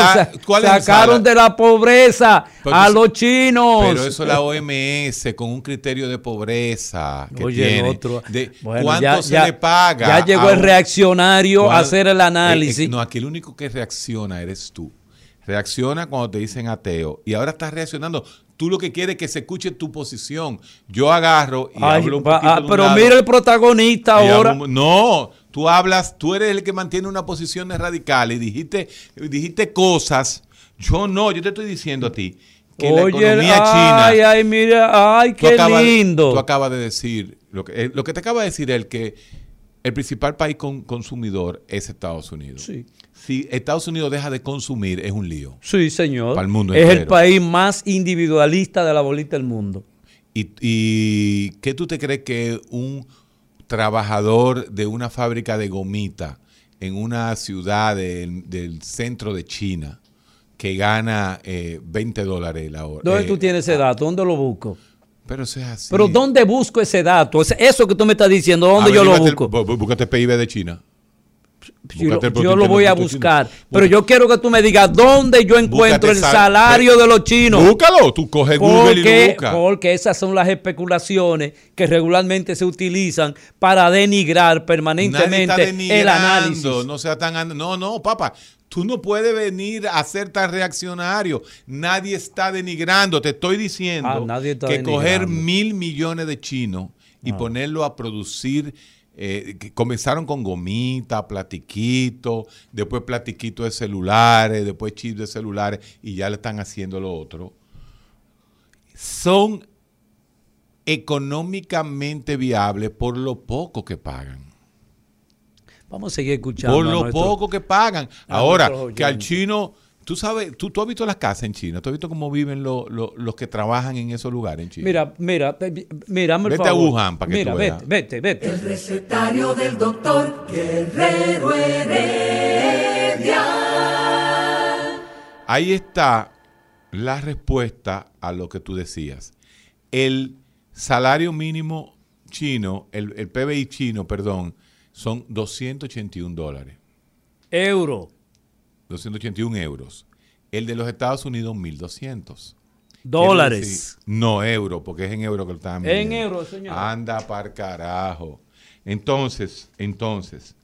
sacaron de la pobreza a los chinos. Pero eso la OMS con un criterio de pobreza que Oye, tiene. otro. De ¿Cuánto se le paga? Ya llegó el reaccionario a hacer el análisis. Eh, eh, no, aquí el único que reacciona eres tú. Reacciona cuando te dicen ateo. Y ahora estás reaccionando. Tú lo que quieres es que se escuche tu posición. Yo agarro y hablo un poquito ah, Pero mira el protagonista ahora. no, tú hablas, tú eres el que mantiene una posición radical y dijiste, dijiste cosas. Yo no, yo te estoy diciendo a ti que la economía china. Ay, ay, mira, ay, qué lindo. Tú acabas de decir, lo que, eh, lo que te acaba de decir es que el principal país consumidor es Estados Unidos. Sí si Estados Unidos deja de consumir, es un lío. Sí, señor. Para el mundo es el país más individualista de la bolita del mundo. ¿Y, qué tú te crees que un trabajador de una fábrica de gomita en una ciudad del centro de China que gana 20 eh, dólares la hora? ¿Dónde tú eh, tienes ese ah, dato? ¿Dónde lo busco? Pero eso es así. Pero ¿dónde busco ese dato? Eso que tú me estás diciendo, ¿dónde yo lo busco? búscate PIB de China. Yo, lo voy a buscar. Pero yo quiero que tú me digas dónde yo encuentro el salario de los chinos. Búscalo, tú coges Google y Porque esas son las especulaciones que regularmente se utilizan para denigrar permanentemente el análisis. No sea tan. No, no, papá. Tú no puedes venir a ser tan reaccionario. Nadie está denigrando. Te estoy diciendo ah, que coger mil millones de chinos y ah. ponerlo a producir eh, comenzaron con gomita, platiquito, después platiquito de celulares, después chips de celulares y ya le están haciendo lo otro. Son económicamente viables por lo poco que pagan. Vamos a seguir escuchando. Por lo poco que pagan. Ahora, que al chino Tú sabes, tú, tú has visto las casas en China, tú has visto cómo viven los que trabajan en esos lugares en China. Mira, mira, mira, Vete a Wuhan para que mira, tú veas. Vete, vete, El recetario del doctor Guerrero Heredia. Ahí está la respuesta a lo que tú decías. El salario mínimo chino, el, el PBI chino, perdón, son 281 dólares. Euro. 281 euros. El de los Estados Unidos, 1.200. Dólares. no, euro, porque es en euro que lo están En euro, señor. Anda par carajo. Entonces, entonces,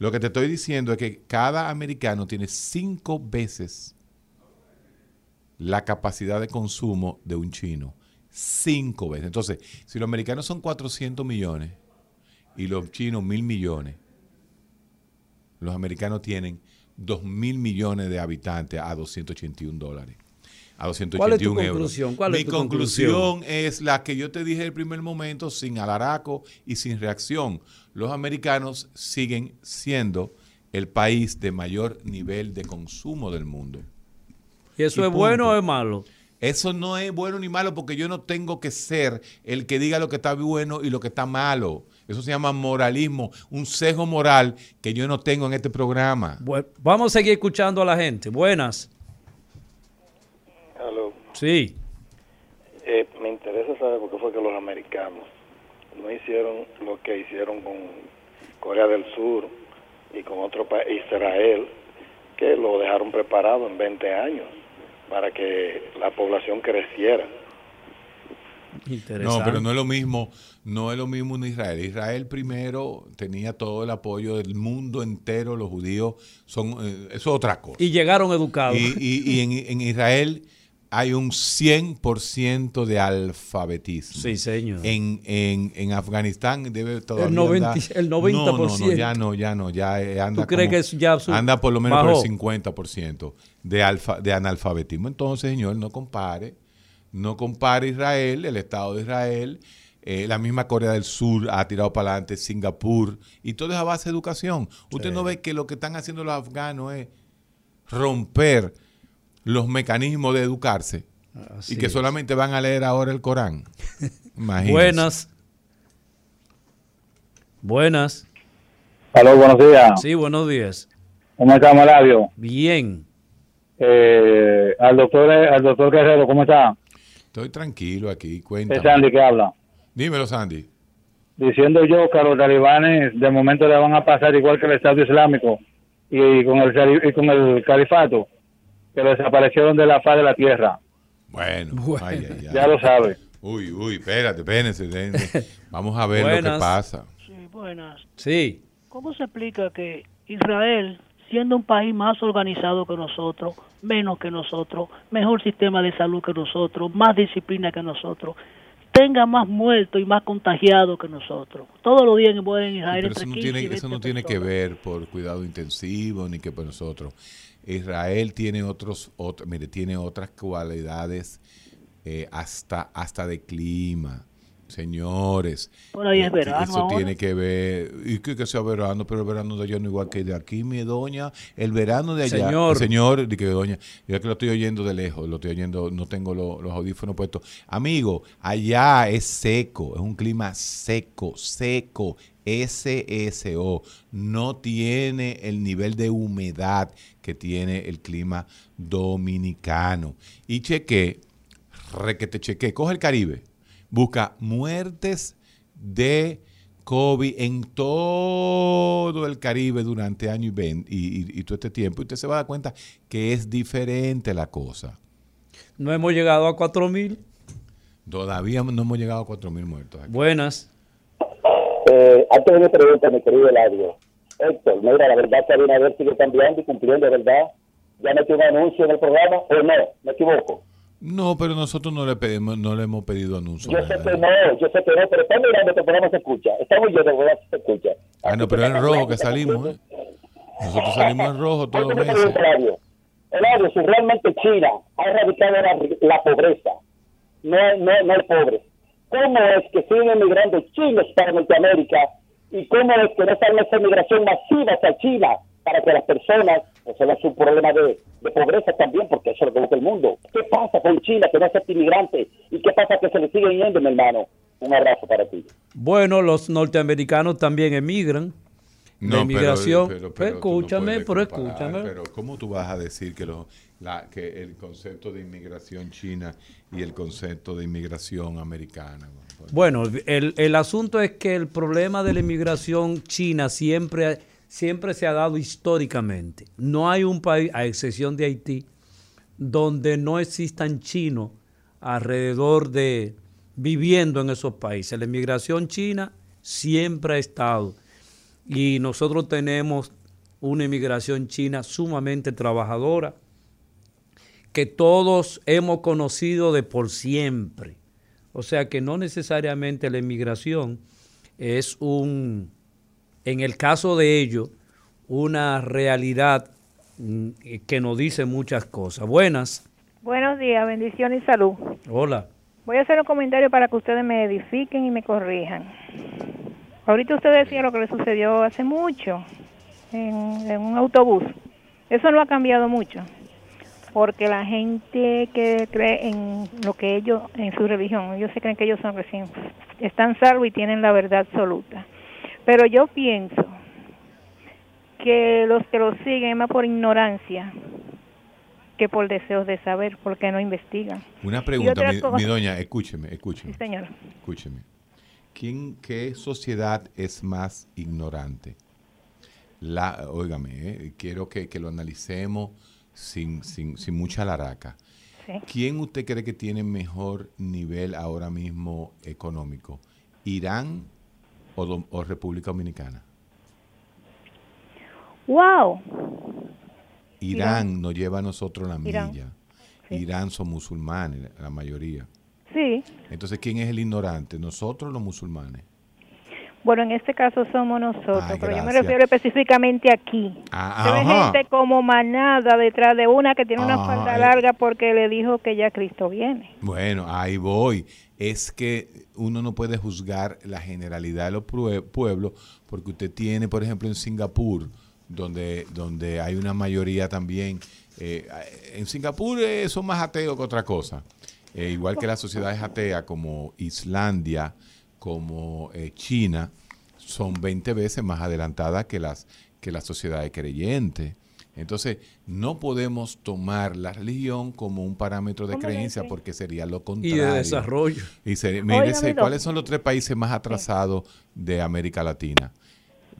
lo que te estoy diciendo es que cada americano tiene cinco veces la capacidad de consumo de un chino. Cinco veces. Entonces, si los americanos son 400 millones y los chinos mil millones, los americanos tienen 2 mil millones de habitantes a 281 dólares. A 281 ¿Cuál es tu conclusión? ¿Cuál Mi tu conclusión, es la que yo te dije en el primer momento, sin alaraco y sin reacción. Los americanos siguen siendo el país de mayor nivel de consumo del mundo. ¿Y eso es bueno o es malo? Eso no es bueno ni malo porque yo no tengo que ser el que diga lo que está bueno y lo que está malo. Eso se llama moralismo, un sesgo moral que yo no tengo en este programa. vamos a seguir escuchando a la gente. Buenas. Aló. Sí. Eh, me interesa saber por qué fue que los americanos no hicieron lo que hicieron con Corea del Sur y con otro país, Israel, que lo dejaron preparado en 20 años para que la población creciera. No, pero no es lo mismo, no es lo mismo en Israel. Israel primero tenía todo el apoyo del mundo entero, los judíos son, eh, eso es otra cosa. Y llegaron educados. Y, en, Israel hay un 100% de alfabetismo. Sí, señor. En, en, Afganistán debe todavía el 90, el 90%. No, no, no, ya no, ya no, ya eh, anda ¿Tú crees que ya anda por lo menos por el 50% de alfa, de analfabetismo. Entonces, señor, no compare no compara Israel, el Estado de Israel, eh, la misma Corea del Sur ha tirado para adelante, Singapur, y todo es a base de educación. Usted no ve que lo que están haciendo los afganos es romper los mecanismos de educarse y que solamente van a leer ahora el Corán. Buenas. Buenas. Aló, buenos días. Sí, buenos días. ¿Cómo está, Malavio? Bien. Eh, al doctor al doctor Guerrero, ¿cómo está? Estoy tranquilo aquí, cuéntame. Es Sandy que habla. Dímelo, Sandy. Diciendo yo que a los talibanes de momento le van a pasar igual que el Estado Islámico y con el, y con el califato, que desaparecieron de la faz de la tierra. Bueno, ya lo sabe. Uy, uy, espérate, espérense. Vamos a ver lo que pasa. Sí, buenas. Sí. ¿Cómo se explica que Israel siendo un país más organizado que nosotros, menos que nosotros, mejor sistema de salud que nosotros, más disciplina que nosotros, tenga más muertos y más contagiados que nosotros. Todos los días pueden Israel pero eso no tiene, eso no tiene que ver por cuidado intensivo ni que por nosotros. Israel tiene otros, mire, tiene otras cualidades eh, hasta hasta de clima Señores, eso tiene que ver, y que, que, sea verano, pero el verano de allá no igual que de aquí, mi doña, el verano de allá, señor, señor que doña, yo que lo estoy oyendo de lejos, lo estoy oyendo, no tengo los audífonos puestos. Amigo, allá es seco, es un clima seco, seco, SSO, no tiene el nivel de humedad que tiene el clima dominicano. Y cheque, re que te cheque, coge el Caribe busca muertes de COVID en todo el Caribe durante año y, y, todo este tiempo. Y usted se va a dar cuenta que es diferente la cosa. No hemos llegado a 4 mil. Todavía no hemos llegado a 4 mil muertos. Buenas. Eh, antes de mi pregunta, mi querido Eladio. Héctor, mira, la verdad que Abinader sigue cambiando y cumpliendo, ¿verdad? ¿Ya metió un anuncio en el programa o no? ¿Me equivoco? No, pero nosotros no le pedimos, no le hemos pedido anuncio. Yo sé que no, yo sé que no, pero está mirando este programa se escucha. Estamos yo de se escucha. Ah, no, pero es en rojo que salimos, ¿eh? Nosotros salimos en rojo todos los meses. Eladio, si realmente China ha erradicado la, pobreza, no, no, no el pobre, ¿cómo es que siguen emigrando chinos para Norteamérica y cómo es que no sale esa migración masiva hacia China para que las personas resuelvan su problema de, pobreza también, porque eso es lo que busca el mundo. ¿Qué pasa con China que no acepta inmigrantes? ¿Y qué pasa que se le sigue yendo, mi hermano? Un abrazo para ti. Bueno, los norteamericanos también emigran. No, la inmigración. Pero, pero, escúchame, pero escúchame. Pero ¿cómo tú vas a decir que, lo, la, que el concepto de inmigración china y el concepto de inmigración americana? Bueno, el, el asunto es que el problema de la inmigración china siempre siempre se ha dado históricamente. No hay un país, a excepción de Haití, donde no existan chinos alrededor de viviendo en esos países. La inmigración china siempre ha estado y nosotros tenemos una inmigración china sumamente trabajadora que todos hemos conocido de por siempre. O sea que no necesariamente la inmigración es un en el caso de ellos, una realidad mm, que nos dice muchas cosas. Buenas. Buenos días, bendición y salud. Hola. Voy a hacer un comentario para que ustedes me edifiquen y me corrijan. Ahorita usted decía lo que le sucedió hace mucho en, en un autobús. Eso no ha cambiado mucho, porque la gente que cree en lo que ellos, en su religión, ellos se creen que ellos son recién, están salvos y tienen la verdad absoluta. Pero yo pienso que los que lo siguen es más por ignorancia que por deseos de saber, porque no investigan. Una pregunta, mi, doña, escúcheme, escúcheme. Sí, señor. Escúcheme. ¿Quién, ¿Qué sociedad es más ignorante? La, óigame, eh, quiero que, que, lo analicemos sin, sin, sin mucha laraca. ¿quién usted cree que tiene mejor nivel ahora mismo económico? ¿Irán o, República Dominicana? ¡Wow! Irán, nos lleva a nosotros la milla. Irán son musulmanes, la mayoría. Sí. Entonces, ¿quién es el ignorante? ¿Nosotros los musulmanes? Bueno, en este caso somos nosotros, pero yo me refiero específicamente aquí. Ah, gente como manada detrás de una que tiene una falda larga porque le dijo que ya Cristo viene. Bueno, ahí voy. Es que uno no puede juzgar la generalidad de los pueblos porque usted tiene, por ejemplo, en Singapur, donde, donde hay una mayoría también. Eh, en Singapur eh, son más ateos que otra cosa. Eh, igual que las sociedades ateas como Islandia, como eh, China son 20 veces más adelantadas que las, que las sociedades creyentes. Entonces, no podemos tomar la religión como un parámetro de creencia porque sería lo contrario. Y de desarrollo. Y mírese, ¿cuáles son los tres países más atrasados de América Latina?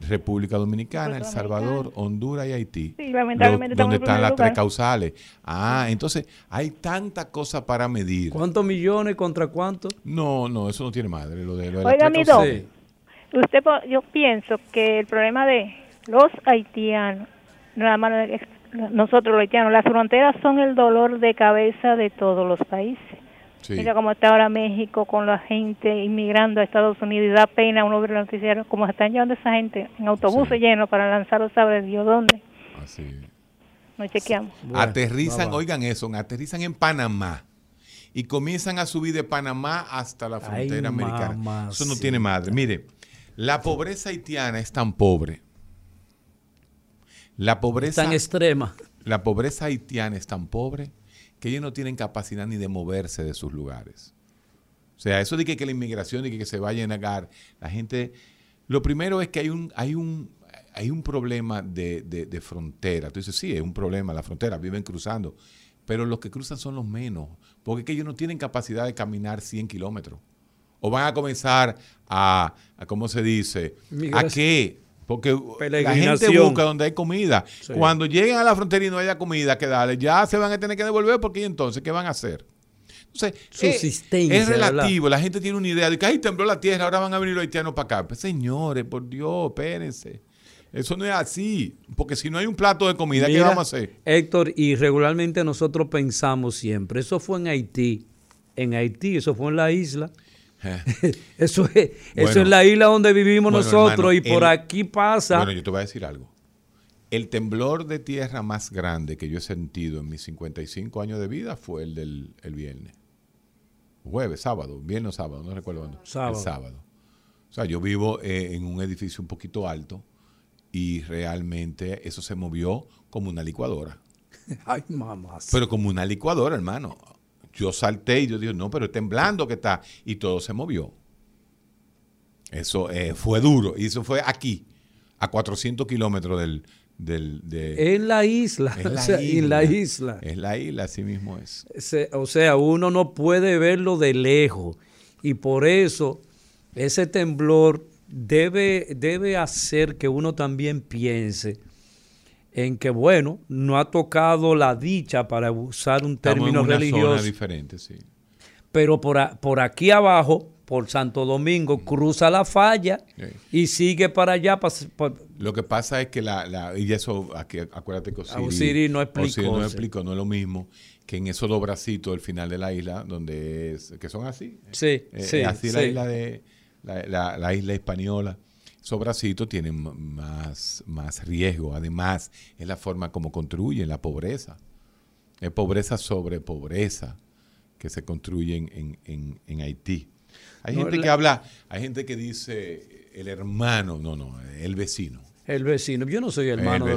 República Dominicana, El Salvador, Honduras y Haití. Sí, lamentablemente donde están las tres causales. Ah, entonces hay tanta cosa para medir. ¿Cuántos millones contra cuántos? No, no, eso no tiene madre. Lo de, Oiga, mi usted, yo pienso que el problema de los haitianos, nada más nosotros los haitianos, las fronteras son el dolor de cabeza de todos los países. Mira cómo está ahora México con la gente inmigrando a Estados Unidos y da pena uno ver los noticieros, cómo se están llevando esa gente en autobuses llenos para lanzarlos, ¿sabe Dios dónde? Así. Nos chequeamos. aterrizan, oigan eso, aterrizan en Panamá y comienzan a subir de Panamá hasta la frontera americana. Eso no tiene madre. Mire, la pobreza haitiana es tan pobre. La pobreza. Tan extrema. La pobreza haitiana es tan pobre que ellos no tienen capacidad ni de moverse de sus lugares. O sea, eso de que, la inmigración y que, se vaya a negar, la gente, lo primero es que hay un, hay un, hay un problema de, de, frontera. Tú dices, sí, es un problema, la frontera, viven cruzando, pero los que cruzan son los menos, porque es que ellos no tienen capacidad de caminar 100 kilómetros. O van a comenzar a, a ¿cómo se dice? ¿A qué? Porque la gente busca donde hay comida. Cuando lleguen a la frontera y no haya comida que darle, ya se van a tener que devolver porque entonces, ¿qué van a hacer? Entonces, eh, es, relativo. La gente tiene una idea de que, ahí tembló la tierra, ahora van a venir los haitianos para acá. Pues, señores, por Dios, espérense. Eso no es así. Porque si no hay un plato de comida, ¿qué vamos a hacer? Héctor, y regularmente nosotros pensamos siempre, eso fue en Haití. En Haití, eso fue en la isla. eso es, eso es la isla donde vivimos nosotros y por aquí pasa. Bueno, yo te voy a decir algo. El temblor de tierra más grande que yo he sentido en mis 55 años de vida fue el del viernes. Jueves, sábado, viernes o sábado, no recuerdo cuándo. Sábado. El sábado. O sea, yo vivo eh, en un edificio un poquito alto y realmente eso se movió como una licuadora. Ay, mamá. Pero como una licuadora, hermano. Yo salté y yo dije, no, pero es temblando que está. Y todo se movió. Eso eh, fue duro. Y eso fue aquí, a 400 kilómetros del... del de, en la isla. En la, isla, en la isla. Es la isla, así mismo es. o sea, uno no puede verlo de lejos. Y por eso ese temblor debe, debe hacer que uno también piense en que, bueno, no ha tocado la dicha para usar un término en religioso. diferente, sí. Pero por, por aquí abajo, por Santo Domingo, cruza la falla y sigue para allá. lo que pasa es que la, y eso, aquí, acuérdate que Osiris, no explicó. no explicó, no es lo mismo que en esos dos bracitos del final de la isla, donde es, que son así. Sí, eh, sí. así la isla de la, la isla española Sobracito tienen más, más riesgo. Además, es la forma como construyen la pobreza. Es pobreza sobre pobreza que se construyen en, en, Haití. Hay gente que habla, hay gente que dice el hermano, no, no, el vecino. El vecino. Yo no soy hermano.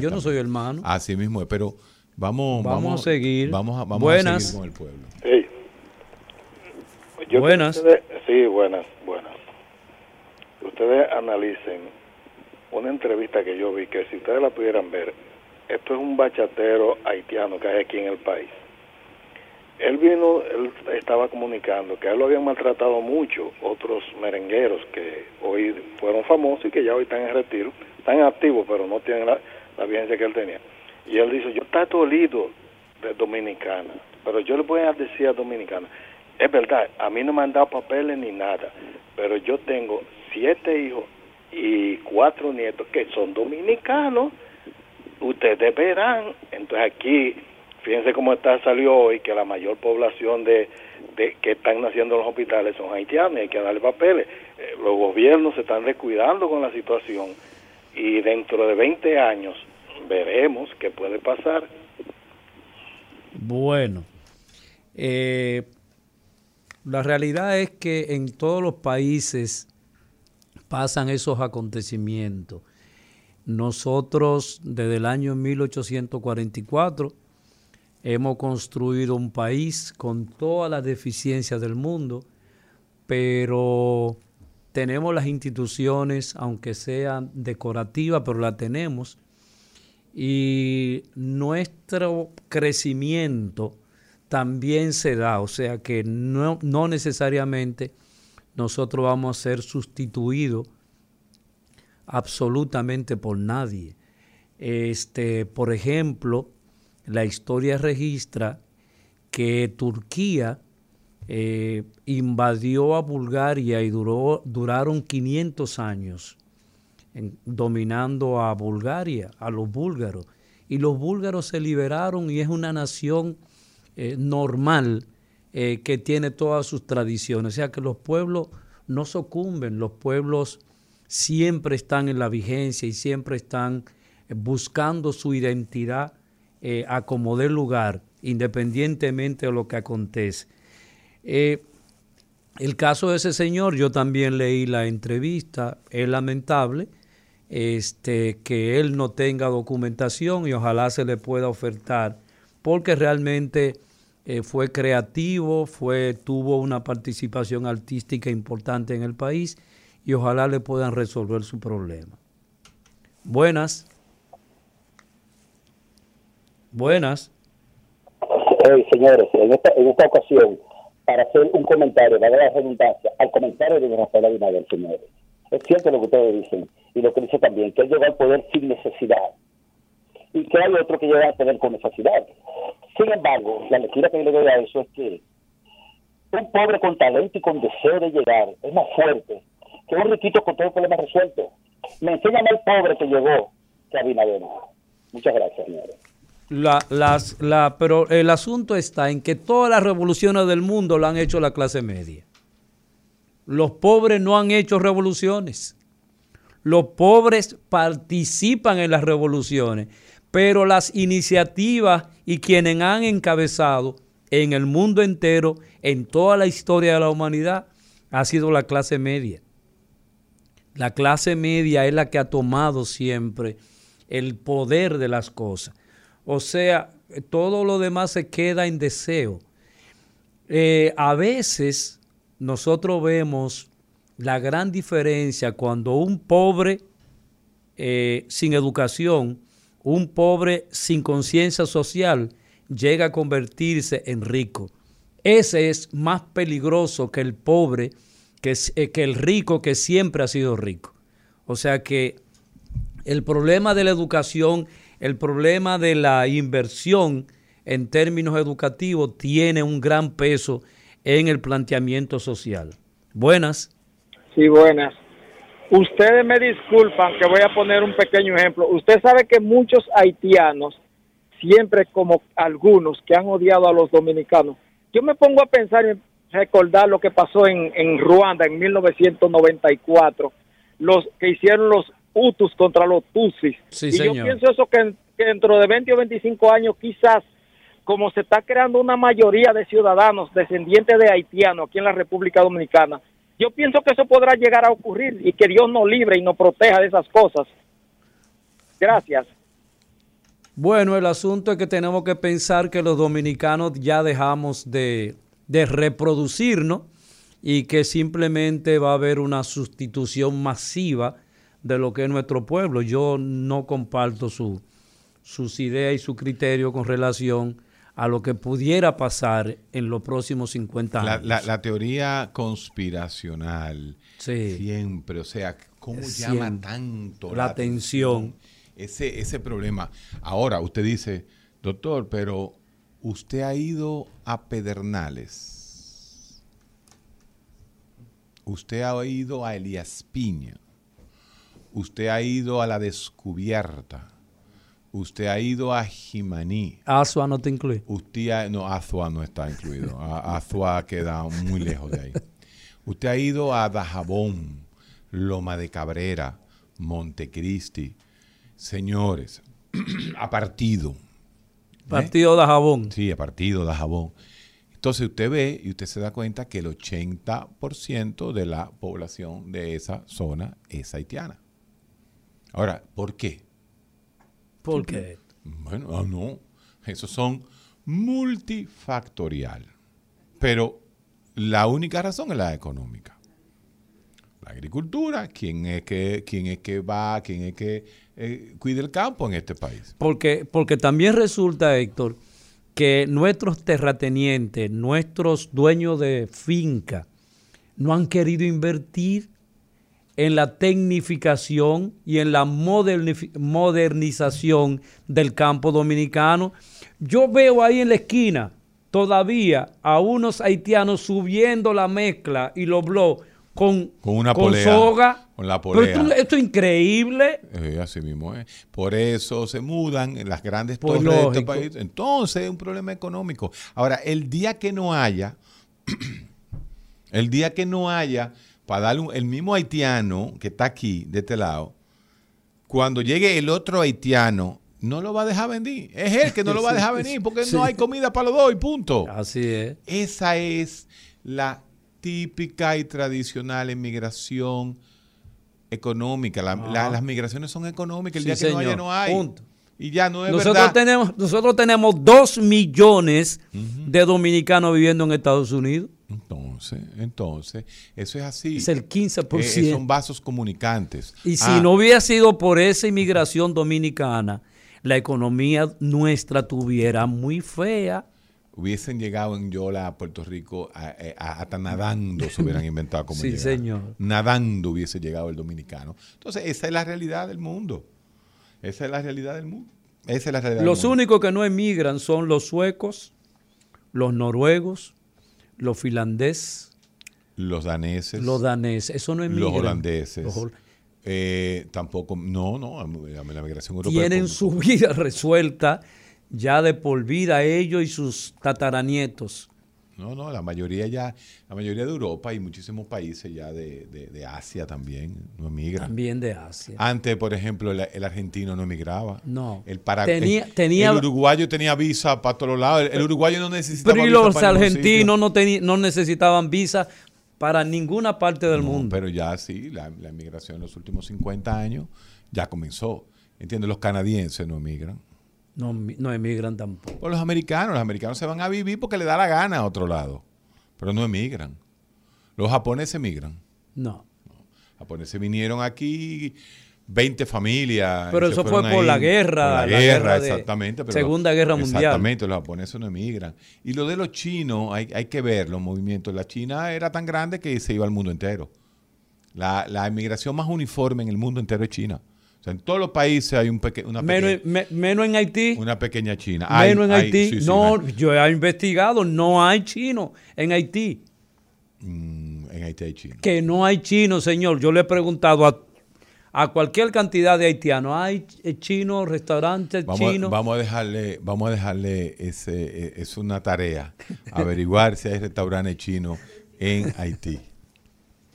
yo no soy hermano. Así mismo es, pero vamos, vamos, a seguir. Vamos, a, vamos buenas. seguir con el pueblo. buenas. sí, buenas ustedes analicen una entrevista que yo vi, que si ustedes la pudieran ver, esto es un bachatero haitiano que hay aquí en el país. Él vino, él estaba comunicando que a él lo habían maltratado mucho otros merengueros que hoy fueron famosos y que ya hoy están en retiro, están activos, pero no tienen la, la vigencia que él tenía. Y él dice, yo está dolido de Dominicana, pero yo le voy a decir a Dominicana, es verdad, a mí no me han dado papeles ni nada, pero yo tengo siete hijos y cuatro nietos que son dominicanos. Ustedes verán, entonces aquí, fíjense cómo está salió hoy que la mayor población de, que están naciendo en los hospitales son haitianos hay que darle papeles. Eh, los gobiernos se están descuidando con la situación y dentro de 20 años veremos qué puede pasar. Bueno, eh, la realidad es que en todos los países pasan esos acontecimientos. Nosotros desde el año 1844 hemos construido un país con todas las deficiencias del mundo, pero tenemos las instituciones, aunque sean decorativas, pero las tenemos. Y nuestro crecimiento también se da, o sea que no, no necesariamente nosotros vamos a ser sustituidos absolutamente por nadie. Este, por ejemplo, la historia registra que Turquía eh, invadió a Bulgaria y duró, duraron 500 años dominando a Bulgaria, a los búlgaros. Y los búlgaros se liberaron y es una nación eh, normal eh, que tiene todas sus tradiciones. O sea que los pueblos no sucumben, los pueblos siempre están en la vigencia y siempre están eh, buscando su identidad eh, a como dé lugar, independientemente de lo que acontece. el caso de ese señor, yo también leí la entrevista, es lamentable este, que él no tenga documentación y ojalá se le pueda ofertar, porque realmente eh, fue creativo, fue, tuvo una participación artística importante en el país y ojalá le puedan resolver su problema. Buenas. Buenas. señores, en esta, en esta ocasión, para hacer un comentario, dar la redundancia, al comentario de Rafael Abinader, señores. Es cierto lo que ustedes dicen y lo que dice también, que él llegó al poder sin necesidad y que hay otro que llega a tener con necesidad. Sin embargo, la lectura que yo le doy a eso es que un pobre con talento y con deseo de llegar es más fuerte que un riquito con todo el problema resuelto. Me enseña más el pobre que llegó que Abinader. Muchas gracias, señores. La, las, la, pero el asunto está en que todas las revoluciones del mundo lo han hecho la clase media. Los pobres no han hecho revoluciones. Los pobres participan en las revoluciones pero las iniciativas y quienes han encabezado en el mundo entero, en toda la historia de la humanidad, ha sido la clase media. La clase media es la que ha tomado siempre el poder de las cosas. O sea, todo lo demás se queda en deseo. Eh, a veces nosotros vemos la gran diferencia cuando un pobre eh, sin educación un pobre sin conciencia social llega a convertirse en rico. Ese es más peligroso que el pobre, que, eh, que el rico que siempre ha sido rico. O sea que el problema de la educación, el problema de la inversión en términos educativos tiene un gran peso en el planteamiento social. Buenas. Sí, buenas. Ustedes me disculpan que voy a poner un pequeño ejemplo. Usted sabe que muchos haitianos, siempre como algunos que han odiado a los dominicanos, yo me pongo a pensar y recordar lo que pasó en, en Ruanda en 1994, los que hicieron los Hutus contra los Tutsis. y yo pienso eso que, que dentro de 20 o 25 años quizás como se está creando una mayoría de ciudadanos descendientes de haitianos aquí en la República Dominicana, yo pienso que eso podrá llegar a ocurrir y que Dios nos libre y nos proteja de esas cosas. Gracias. Bueno, el asunto es que tenemos que pensar que los dominicanos ya dejamos de, de reproducirnos y que simplemente va a haber una sustitución masiva de lo que es nuestro pueblo. Yo no comparto su, sus ideas y su criterio con relación a lo que pudiera pasar en los próximos 50 años. La, teoría conspiracional siempre, o sea, ¿cómo llama tanto la, atención? Ese, ese problema. Ahora, usted dice, doctor, pero usted ha ido a Pedernales. Usted ha ido a Elías Piña. Usted ha ido a La Descubierta. Usted ha ido a Jimaní. Azua no te incluye. Usted no, Azua no está incluido. Azua queda muy lejos de ahí. Usted ha ido a Dajabón, Loma de Cabrera, Montecristi. Señores, a partido. Partido de Dajabón. Sí, a partido Dajabón. Entonces usted ve y usted se da cuenta que el 80% de la población de esa zona es haitiana. Ahora, ¿por qué? ¿Por qué? Bueno, ah, no. Esos son multifactorial. Pero la única razón es la económica. La agricultura, quién es que, quién es que va, quién es que eh, cuida el campo en este país. Porque, porque también resulta, Héctor, que nuestros terratenientes, nuestros dueños de finca, no han querido invertir en la tecnificación y en la modernización del campo dominicano. Yo veo ahí en la esquina todavía a unos haitianos subiendo la mezcla y los blogs con, con una soga. Con la polea. Pero esto, es increíble. así mismo es. Por eso se mudan en las grandes pues torres de este país. Entonces es un problema económico. Ahora, el día que no haya, el día que no haya para darle el mismo haitiano que está aquí, de este lado, cuando llegue el otro haitiano, no lo va a dejar venir. Es él que no lo va a dejar venir porque no hay comida para los dos y punto. Así es. Esa es la típica y tradicional inmigración económica. las migraciones son económicas. El día que no haya, no hay. Punto. Y ya no es nosotros verdad. Tenemos, nosotros tenemos dos millones de dominicanos viviendo en Estados Unidos. Entonces, entonces, eso es así. Es el 15%. Eh, son vasos comunicantes. Y si ah. no hubiera sido por esa inmigración dominicana, la economía nuestra tuviera muy fea. Hubiesen llegado en Yola a Puerto Rico eh, hasta nadando se hubieran inventado como Sí, señor. Nadando hubiese llegado el dominicano. Entonces, esa es la realidad del mundo. Esa es la realidad del mundo. Esa es la realidad los únicos que no emigran son los suecos, los noruegos, los finlandeses, los daneses, los daneses, eso no es los holandeses. Eh, tampoco, no, no, la, migración europea. Tienen su vida resuelta ya de por vida ellos y sus tataranietos. No, no, la mayoría ya, la mayoría de Europa y muchísimos países ya de, de, Asia también no emigran. También de Asia. Antes, por ejemplo, el, argentino no emigraba. No. El, tenía, tenía, el uruguayo tenía visa para todos lados. El, uruguayo no necesitaba pero visa. Pero los argentinos no, no necesitaban visa para ninguna parte del mundo. Pero ya sí, la, la emigración en los últimos 50 años ya comenzó. ¿Entiendes? Los canadienses no emigran. No, no emigran tampoco. Pues los americanos, los americanos se van a vivir porque le da la gana a otro lado, pero no emigran. Los japoneses emigran. No. Los japoneses vinieron aquí 20 familias. Pero eso fue por la guerra. Por la, guerra, exactamente. Segunda Guerra Mundial. Exactamente, los japoneses no emigran. Y lo de los chinos, hay, hay que ver los movimientos. La China era tan grande que se iba al mundo entero. La, la emigración más uniforme en el mundo entero es China en todos los países hay un una menos, menos en Haití. Una pequeña China. Menos en Haití. no, yo he investigado, no hay chino en Haití. Mm, en Haití hay chino. Que no hay chino, señor. Yo le he preguntado a, a cualquier cantidad de haitianos, ¿hay chinos, restaurantes chinos? Vamos a dejarle, vamos a dejarle ese, e, es una tarea, averiguar si hay restaurantes chinos en Haití.